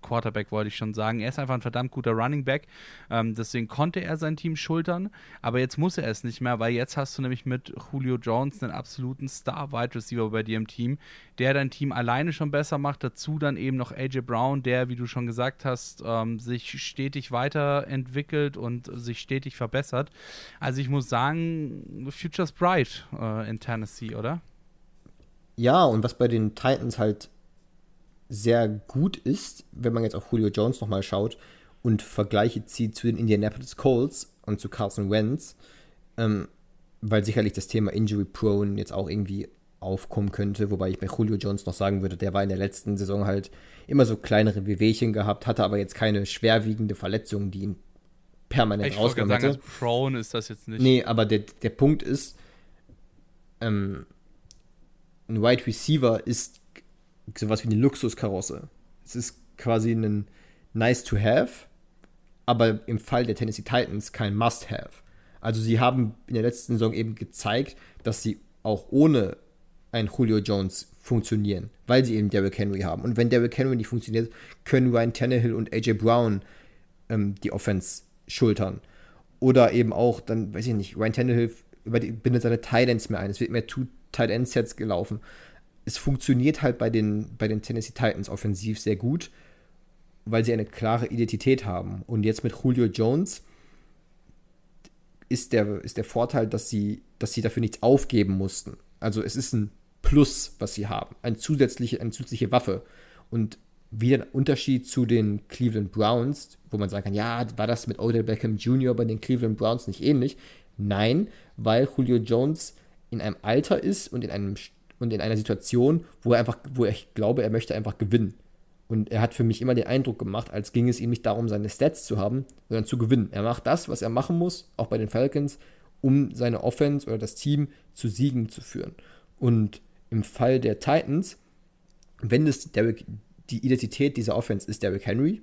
Speaker 1: Quarterback wollte ich schon sagen. Er ist einfach ein verdammt guter Running Back. Ähm, deswegen konnte er sein Team schultern. Aber jetzt muss er es nicht mehr, weil jetzt hast du nämlich mit Julio Jones einen absoluten Star-Wide Receiver bei dir im Team, der dein Team alleine schon besser macht. Dazu dann eben noch AJ Brown, der, wie du schon gesagt hast, ähm, sich stetig weiterentwickelt und sich stetig verbessert. Also ich muss sagen, Future's Bright äh, in Tennessee, oder?
Speaker 2: Ja, und was bei den Titans halt sehr gut ist, wenn man jetzt auf Julio Jones nochmal schaut und Vergleiche zieht zu den Indianapolis Colts und zu Carson Wentz, ähm, weil sicherlich das Thema Injury Prone jetzt auch irgendwie aufkommen könnte, wobei ich bei Julio Jones noch sagen würde, der war in der letzten Saison halt immer so kleinere Wehwehchen gehabt, hatte aber jetzt keine schwerwiegende Verletzung, die ihn permanent
Speaker 1: ich
Speaker 2: rausgenommen hätte.
Speaker 1: Sagen, als Prone ist das jetzt nicht.
Speaker 2: Nee, aber der, der Punkt ist, ähm, ein Wide Receiver ist sowas wie eine Luxuskarosse. Es ist quasi ein nice to have, aber im Fall der Tennessee Titans kein must have. Also sie haben in der letzten Saison eben gezeigt, dass sie auch ohne einen Julio Jones funktionieren, weil sie eben Derrick Henry haben. Und wenn Derrick Henry nicht funktioniert, können Ryan Tannehill und AJ Brown ähm, die Offense schultern. Oder eben auch, dann weiß ich nicht, Ryan Tannehill bindet seine Tight Ends mehr ein. Es wird mehr Two End Sets gelaufen es funktioniert halt bei den, bei den Tennessee Titans offensiv sehr gut, weil sie eine klare Identität haben. Und jetzt mit Julio Jones ist der, ist der Vorteil, dass sie, dass sie dafür nichts aufgeben mussten. Also es ist ein Plus, was sie haben. Ein zusätzliche, eine zusätzliche Waffe. Und wieder ein Unterschied zu den Cleveland Browns, wo man sagen kann, ja, war das mit Odell Beckham Jr. bei den Cleveland Browns nicht ähnlich? Nein, weil Julio Jones in einem Alter ist und in einem und in einer Situation, wo er einfach, wo ich glaube, er möchte einfach gewinnen. Und er hat für mich immer den Eindruck gemacht, als ging es ihm nicht darum, seine Stats zu haben, sondern zu gewinnen. Er macht das, was er machen muss, auch bei den Falcons, um seine Offense oder das Team zu Siegen zu führen. Und im Fall der Titans, wenn es Derrick, die Identität dieser Offense ist Derrick Henry,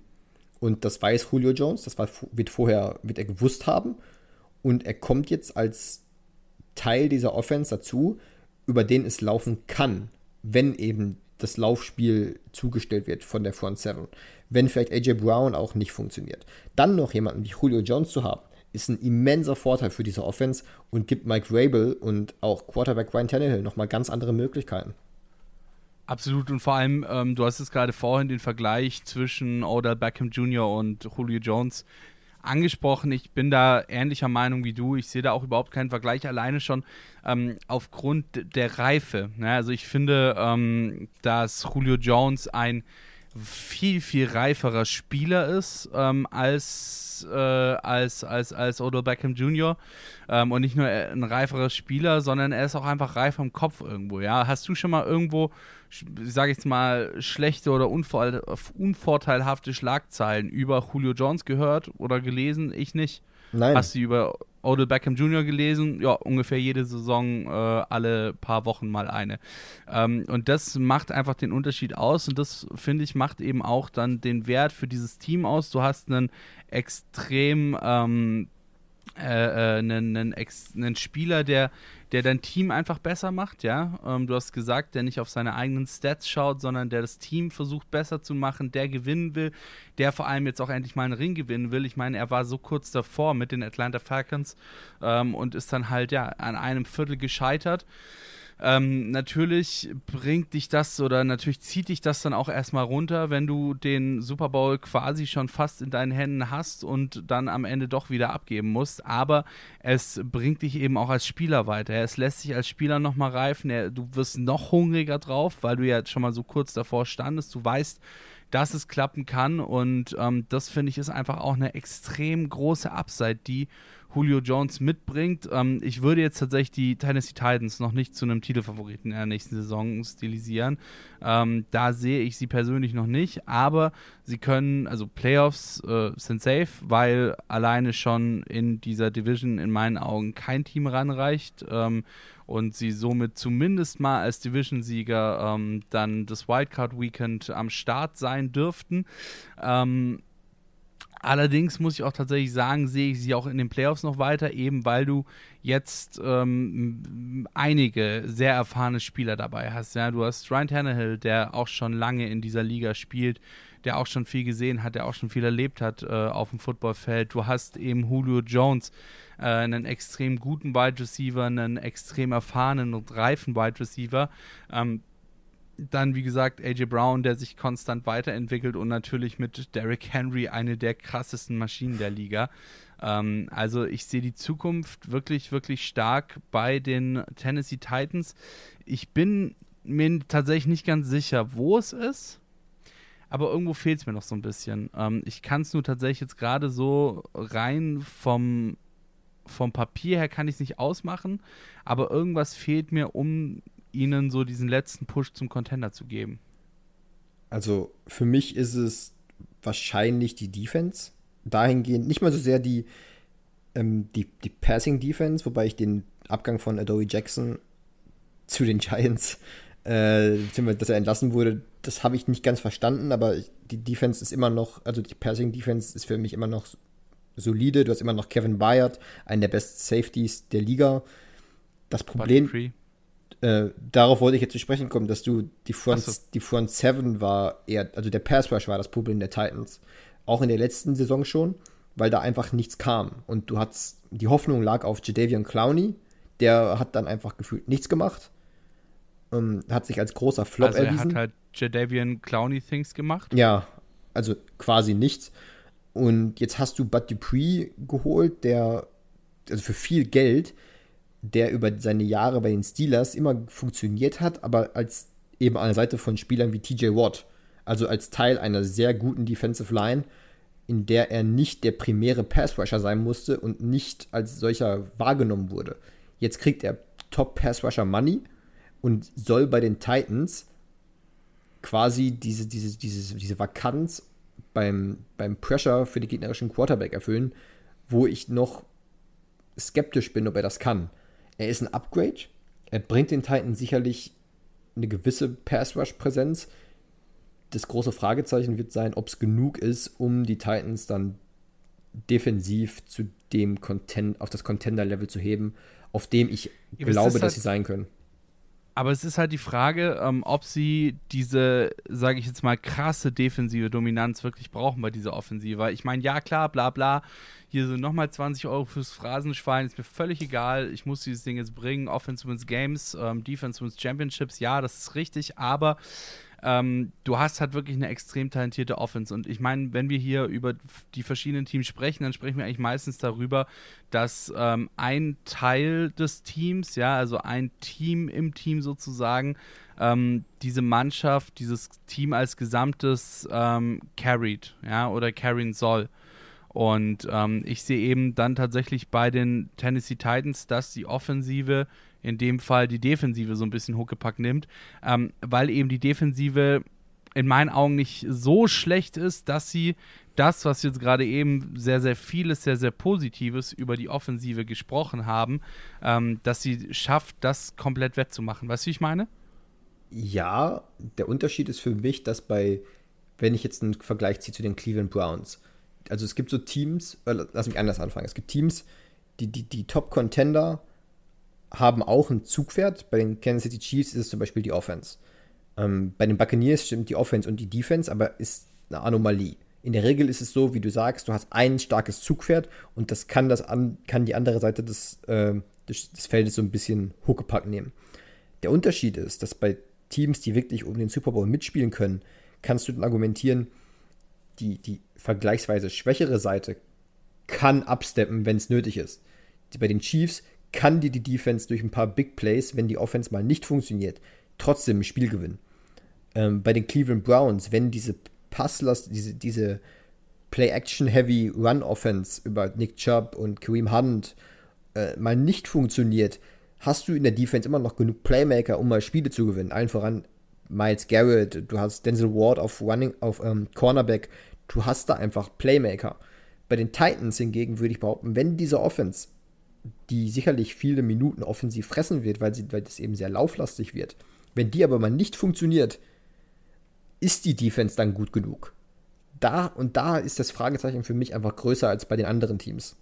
Speaker 2: und das weiß Julio Jones, das war, wird vorher, wird er gewusst haben, und er kommt jetzt als Teil dieser Offense dazu, über den es laufen kann, wenn eben das Laufspiel zugestellt wird von der Front Seven. Wenn vielleicht AJ Brown auch nicht funktioniert. Dann noch jemanden wie Julio Jones zu haben, ist ein immenser Vorteil für diese Offense und gibt Mike Rabel und auch Quarterback Ryan Tannehill nochmal ganz andere Möglichkeiten.
Speaker 1: Absolut und vor allem, ähm, du hast es gerade vorhin den Vergleich zwischen Odell Beckham Jr. und Julio Jones angesprochen. Ich bin da ähnlicher Meinung wie du. Ich sehe da auch überhaupt keinen Vergleich, alleine schon ähm, aufgrund der Reife. Ne? also ich finde, ähm, dass Julio Jones ein viel, viel reiferer Spieler ist ähm, als, äh, als, als, als Odell Beckham Jr. Ähm, und nicht nur ein reiferer Spieler, sondern er ist auch einfach reif im Kopf irgendwo. Ja, hast du schon mal irgendwo, sage ich jetzt mal, schlechte oder unvorteilhafte Schlagzeilen über Julio Jones gehört oder gelesen? Ich nicht.
Speaker 2: Nein.
Speaker 1: Hast du über Odell Beckham Jr. gelesen, ja, ungefähr jede Saison, äh, alle paar Wochen mal eine. Ähm, und das macht einfach den Unterschied aus und das, finde ich, macht eben auch dann den Wert für dieses Team aus. Du hast einen extrem ähm, äh, äh, einen, einen, einen, Spieler, der, der dein Team einfach besser macht, ja. Ähm, du hast gesagt, der nicht auf seine eigenen Stats schaut, sondern der das Team versucht besser zu machen, der gewinnen will, der vor allem jetzt auch endlich mal einen Ring gewinnen will. Ich meine, er war so kurz davor mit den Atlanta Falcons ähm, und ist dann halt ja an einem Viertel gescheitert. Ähm, natürlich bringt dich das oder natürlich zieht dich das dann auch erstmal runter, wenn du den Super Bowl quasi schon fast in deinen Händen hast und dann am Ende doch wieder abgeben musst. Aber es bringt dich eben auch als Spieler weiter. Es lässt sich als Spieler nochmal reifen. Du wirst noch hungriger drauf, weil du ja schon mal so kurz davor standest. Du weißt, dass es klappen kann und ähm, das finde ich ist einfach auch eine extrem große Upside, die Julio Jones mitbringt. Ähm, ich würde jetzt tatsächlich die Tennessee Titans noch nicht zu einem Titelfavoriten in der nächsten Saison stilisieren. Ähm, da sehe ich sie persönlich noch nicht, aber sie können, also Playoffs äh, sind safe, weil alleine schon in dieser Division in meinen Augen kein Team ranreicht. Ähm, und sie somit zumindest mal als Division-Sieger ähm, dann das Wildcard-Weekend am Start sein dürften. Ähm, Allerdings muss ich auch tatsächlich sagen, sehe ich sie auch in den Playoffs noch weiter, eben weil du jetzt ähm, einige sehr erfahrene Spieler dabei hast. Ja, du hast Ryan Tannehill, der auch schon lange in dieser Liga spielt, der auch schon viel gesehen hat, der auch schon viel erlebt hat äh, auf dem Footballfeld. Du hast eben Julio Jones, äh, einen extrem guten Wide Receiver, einen extrem erfahrenen und reifen Wide Receiver. Ähm, dann, wie gesagt, AJ Brown, der sich konstant weiterentwickelt und natürlich mit Derrick Henry eine der krassesten Maschinen der Liga. Ähm, also ich sehe die Zukunft wirklich, wirklich stark bei den Tennessee Titans. Ich bin mir tatsächlich nicht ganz sicher, wo es ist, aber irgendwo fehlt es mir noch so ein bisschen. Ähm, ich kann es nur tatsächlich jetzt gerade so rein vom, vom Papier her kann ich es nicht ausmachen, aber irgendwas fehlt mir, um ihnen so diesen letzten Push zum Contender zu geben?
Speaker 2: Also für mich ist es wahrscheinlich die Defense. Dahingehend nicht mal so sehr die, ähm, die, die Passing Defense, wobei ich den Abgang von Adobe Jackson zu den Giants, äh, dass er entlassen wurde, das habe ich nicht ganz verstanden, aber die Defense ist immer noch, also die Passing Defense ist für mich immer noch solide. Du hast immer noch Kevin Bayard, einen der besten Safeties der Liga. Das Problem, äh, darauf wollte ich jetzt zu sprechen kommen, dass du die Front, so. die Front Seven war eher, also der Pass Rush war das Problem der Titans. Auch in der letzten Saison schon, weil da einfach nichts kam. Und du hattest, die Hoffnung lag auf Jadavian Clowney, der hat dann einfach gefühlt nichts gemacht. Ähm, hat sich als großer Flop
Speaker 1: also
Speaker 2: erwiesen.
Speaker 1: Er hat halt Jadavian Clowney Things gemacht?
Speaker 2: Ja, also quasi nichts. Und jetzt hast du Bud Dupree geholt, der, also für viel Geld, der über seine Jahre bei den Steelers immer funktioniert hat, aber als eben an der Seite von Spielern wie TJ Watt, also als Teil einer sehr guten Defensive Line, in der er nicht der primäre Pass-Rusher sein musste und nicht als solcher wahrgenommen wurde. Jetzt kriegt er Top-Pass-Rusher Money und soll bei den Titans quasi diese, diese, diese, diese Vakanz beim, beim Pressure für den gegnerischen Quarterback erfüllen, wo ich noch skeptisch bin, ob er das kann. Er ist ein Upgrade. Er bringt den Titans sicherlich eine gewisse Pass-Rush-Präsenz. Das große Fragezeichen wird sein, ob es genug ist, um die Titans dann defensiv zu dem Content, auf das Contender-Level zu heben, auf dem ich ja, glaube, dass halt, sie sein können.
Speaker 1: Aber es ist halt die Frage, ähm, ob sie diese, sage ich jetzt mal, krasse defensive Dominanz wirklich brauchen bei dieser Offensive. Ich meine, ja klar, bla bla, hier sind nochmal 20 Euro fürs Phrasenschwein, ist mir völlig egal, ich muss dieses Ding jetzt bringen. Offense wins Games, ähm, Defense wins Championships, ja, das ist richtig, aber ähm, du hast halt wirklich eine extrem talentierte Offense. Und ich meine, wenn wir hier über die verschiedenen Teams sprechen, dann sprechen wir eigentlich meistens darüber, dass ähm, ein Teil des Teams, ja, also ein Team im Team sozusagen, ähm, diese Mannschaft, dieses Team als Gesamtes ähm, carried, ja, oder carryen soll. Und ähm, ich sehe eben dann tatsächlich bei den Tennessee Titans, dass die Offensive in dem Fall die Defensive so ein bisschen Huckepack nimmt, ähm, weil eben die Defensive in meinen Augen nicht so schlecht ist, dass sie das, was jetzt gerade eben sehr, sehr vieles, sehr, sehr Positives über die Offensive gesprochen haben, ähm, dass sie schafft, das komplett wettzumachen. Weißt du, wie ich meine?
Speaker 2: Ja, der Unterschied ist für mich, dass bei, wenn ich jetzt einen Vergleich ziehe zu den Cleveland Browns, also es gibt so Teams, äh, lass mich anders anfangen, es gibt Teams, die, die, die Top-Contender haben auch ein Zugpferd. Bei den Kansas City Chiefs ist es zum Beispiel die Offense. Ähm, bei den Buccaneers stimmt die Offense und die Defense, aber ist eine Anomalie. In der Regel ist es so, wie du sagst, du hast ein starkes Zugpferd und das kann, das an, kann die andere Seite des, äh, des, des Feldes so ein bisschen Huckepack nehmen. Der Unterschied ist, dass bei Teams, die wirklich um den Super Bowl mitspielen können, kannst du dann argumentieren, die, die vergleichsweise schwächere Seite kann absteppen, wenn es nötig ist. Bei den Chiefs kann dir die Defense durch ein paar Big Plays, wenn die Offense mal nicht funktioniert, trotzdem ein Spiel gewinnen. Ähm, bei den Cleveland Browns, wenn diese Passlast, diese, diese Play-Action-Heavy Run-Offense über Nick Chubb und Kareem Hunt äh, mal nicht funktioniert, hast du in der Defense immer noch genug Playmaker, um mal Spiele zu gewinnen. Allen voran Miles Garrett, du hast Denzel Ward auf Running, auf ähm, Cornerback, du hast da einfach Playmaker. Bei den Titans hingegen würde ich behaupten, wenn diese Offense, die sicherlich viele Minuten offensiv fressen wird, weil, sie, weil das eben sehr lauflastig wird, wenn die aber mal nicht funktioniert, ist die Defense dann gut genug? Da und da ist das Fragezeichen für mich einfach größer als bei den anderen Teams.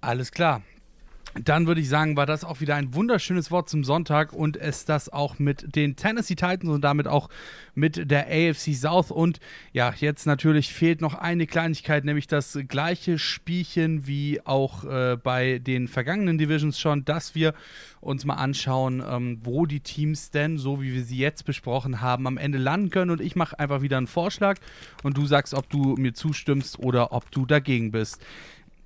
Speaker 1: Alles klar. Dann würde ich sagen, war das auch wieder ein wunderschönes Wort zum Sonntag und es das auch mit den Tennessee Titans und damit auch mit der AFC South. Und ja, jetzt natürlich fehlt noch eine Kleinigkeit, nämlich das gleiche Spielchen wie auch äh, bei den vergangenen Divisions schon, dass wir uns mal anschauen, ähm, wo die Teams denn, so wie wir sie jetzt besprochen haben, am Ende landen können. Und ich mache einfach wieder einen Vorschlag und du sagst, ob du mir zustimmst oder ob du dagegen bist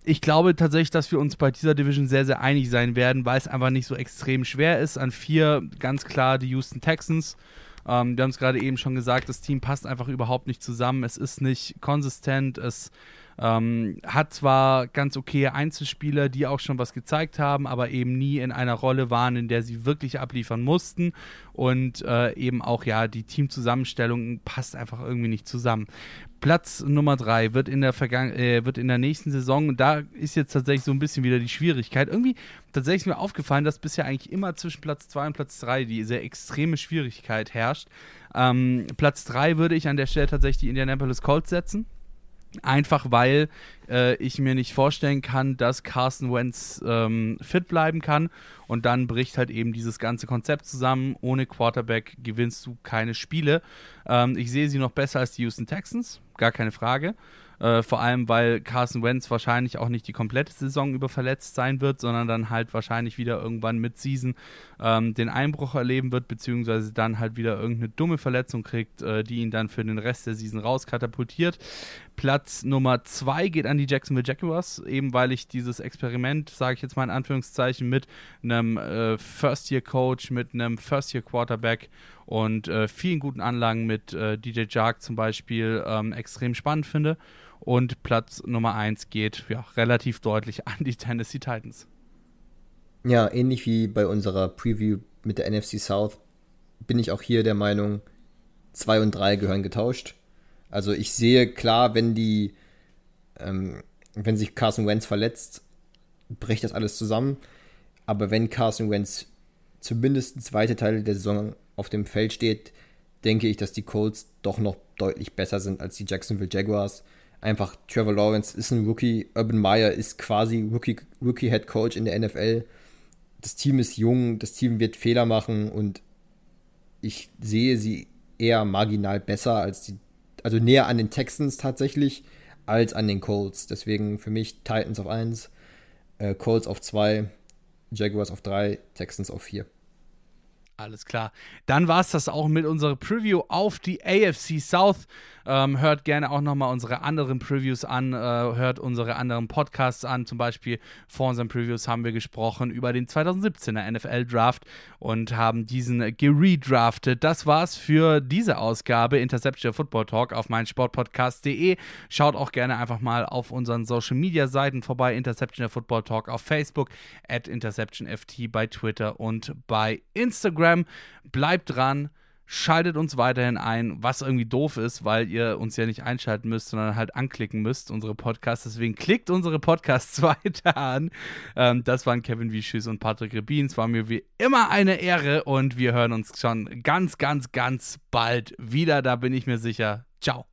Speaker 1: ich glaube tatsächlich, dass wir uns bei dieser Division sehr, sehr einig sein werden, weil es einfach nicht so extrem schwer ist. An vier ganz klar die Houston Texans. Ähm, wir haben es gerade eben schon gesagt, das Team passt einfach überhaupt nicht zusammen. Es ist nicht konsistent. Es ähm, hat zwar ganz okay Einzelspieler, die auch schon was gezeigt haben, aber eben nie in einer Rolle waren, in der sie wirklich abliefern mussten. Und äh, eben auch, ja, die Teamzusammenstellung passt einfach irgendwie nicht zusammen. Platz Nummer drei wird in der Vergang äh, wird in der nächsten Saison, und da ist jetzt tatsächlich so ein bisschen wieder die Schwierigkeit. Irgendwie tatsächlich ist mir aufgefallen, dass bisher eigentlich immer zwischen Platz zwei und Platz drei diese extreme Schwierigkeit herrscht. Ähm, Platz drei würde ich an der Stelle tatsächlich die Indianapolis Colts setzen. Einfach weil äh, ich mir nicht vorstellen kann, dass Carson Wentz ähm, fit bleiben kann. Und dann bricht halt eben dieses ganze Konzept zusammen. Ohne Quarterback gewinnst du keine Spiele. Ähm, ich sehe sie noch besser als die Houston Texans, gar keine Frage. Äh, vor allem, weil Carson Wentz wahrscheinlich auch nicht die komplette Saison über verletzt sein wird, sondern dann halt wahrscheinlich wieder irgendwann mit Season ähm, den Einbruch erleben wird, beziehungsweise dann halt wieder irgendeine dumme Verletzung kriegt, äh, die ihn dann für den Rest der Season rauskatapultiert. Platz Nummer zwei geht an die Jacksonville Jaguars, eben weil ich dieses Experiment, sage ich jetzt mal in Anführungszeichen, mit einem äh, First-Year-Coach, mit einem First-Year-Quarterback und äh, vielen guten Anlagen mit äh, DJ Jark zum Beispiel ähm, extrem spannend finde. Und Platz Nummer 1 geht ja, relativ deutlich an die Tennessee Titans.
Speaker 2: Ja, ähnlich wie bei unserer Preview mit der NFC South bin ich auch hier der Meinung, 2 und 3 gehören getauscht. Also ich sehe klar, wenn die, ähm, wenn sich Carson Wentz verletzt, bricht das alles zusammen. Aber wenn Carson Wentz zumindest zweite Teile der Saison auf dem Feld steht, denke ich, dass die Colts doch noch deutlich besser sind als die Jacksonville Jaguars. Einfach Trevor Lawrence ist ein Rookie, Urban Meyer ist quasi Rookie, Rookie Head Coach in der NFL. Das Team ist jung, das Team wird Fehler machen und ich sehe sie eher marginal besser als die, also näher an den Texans tatsächlich als an den Colts. Deswegen für mich Titans auf 1, äh, Colts auf 2, Jaguars auf 3, Texans auf 4.
Speaker 1: Alles klar. Dann war es das auch mit unserer Preview auf die AFC South. Ähm, hört gerne auch nochmal unsere anderen Previews an, äh, hört unsere anderen Podcasts an. Zum Beispiel vor unseren Previews haben wir gesprochen über den 2017er NFL Draft und haben diesen geredraftet. Das war's für diese Ausgabe Interception Football Talk auf meinsportpodcast.de. Schaut auch gerne einfach mal auf unseren Social Media Seiten vorbei. Interception Football Talk auf Facebook, at InterceptionFT bei Twitter und bei Instagram. Bleibt dran Schaltet uns weiterhin ein, was irgendwie doof ist, weil ihr uns ja nicht einschalten müsst, sondern halt anklicken müsst, unsere Podcasts. Deswegen klickt unsere Podcasts weiter an. Ähm, das waren Kevin Wieschüss und Patrick Rebin. Es war mir wie immer eine Ehre und wir hören uns schon ganz, ganz, ganz bald wieder. Da bin ich mir sicher. Ciao.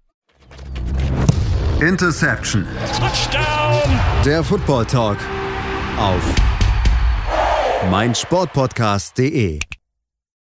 Speaker 3: Interception. Touchdown. Der Football Talk auf meinsportpodcast.de.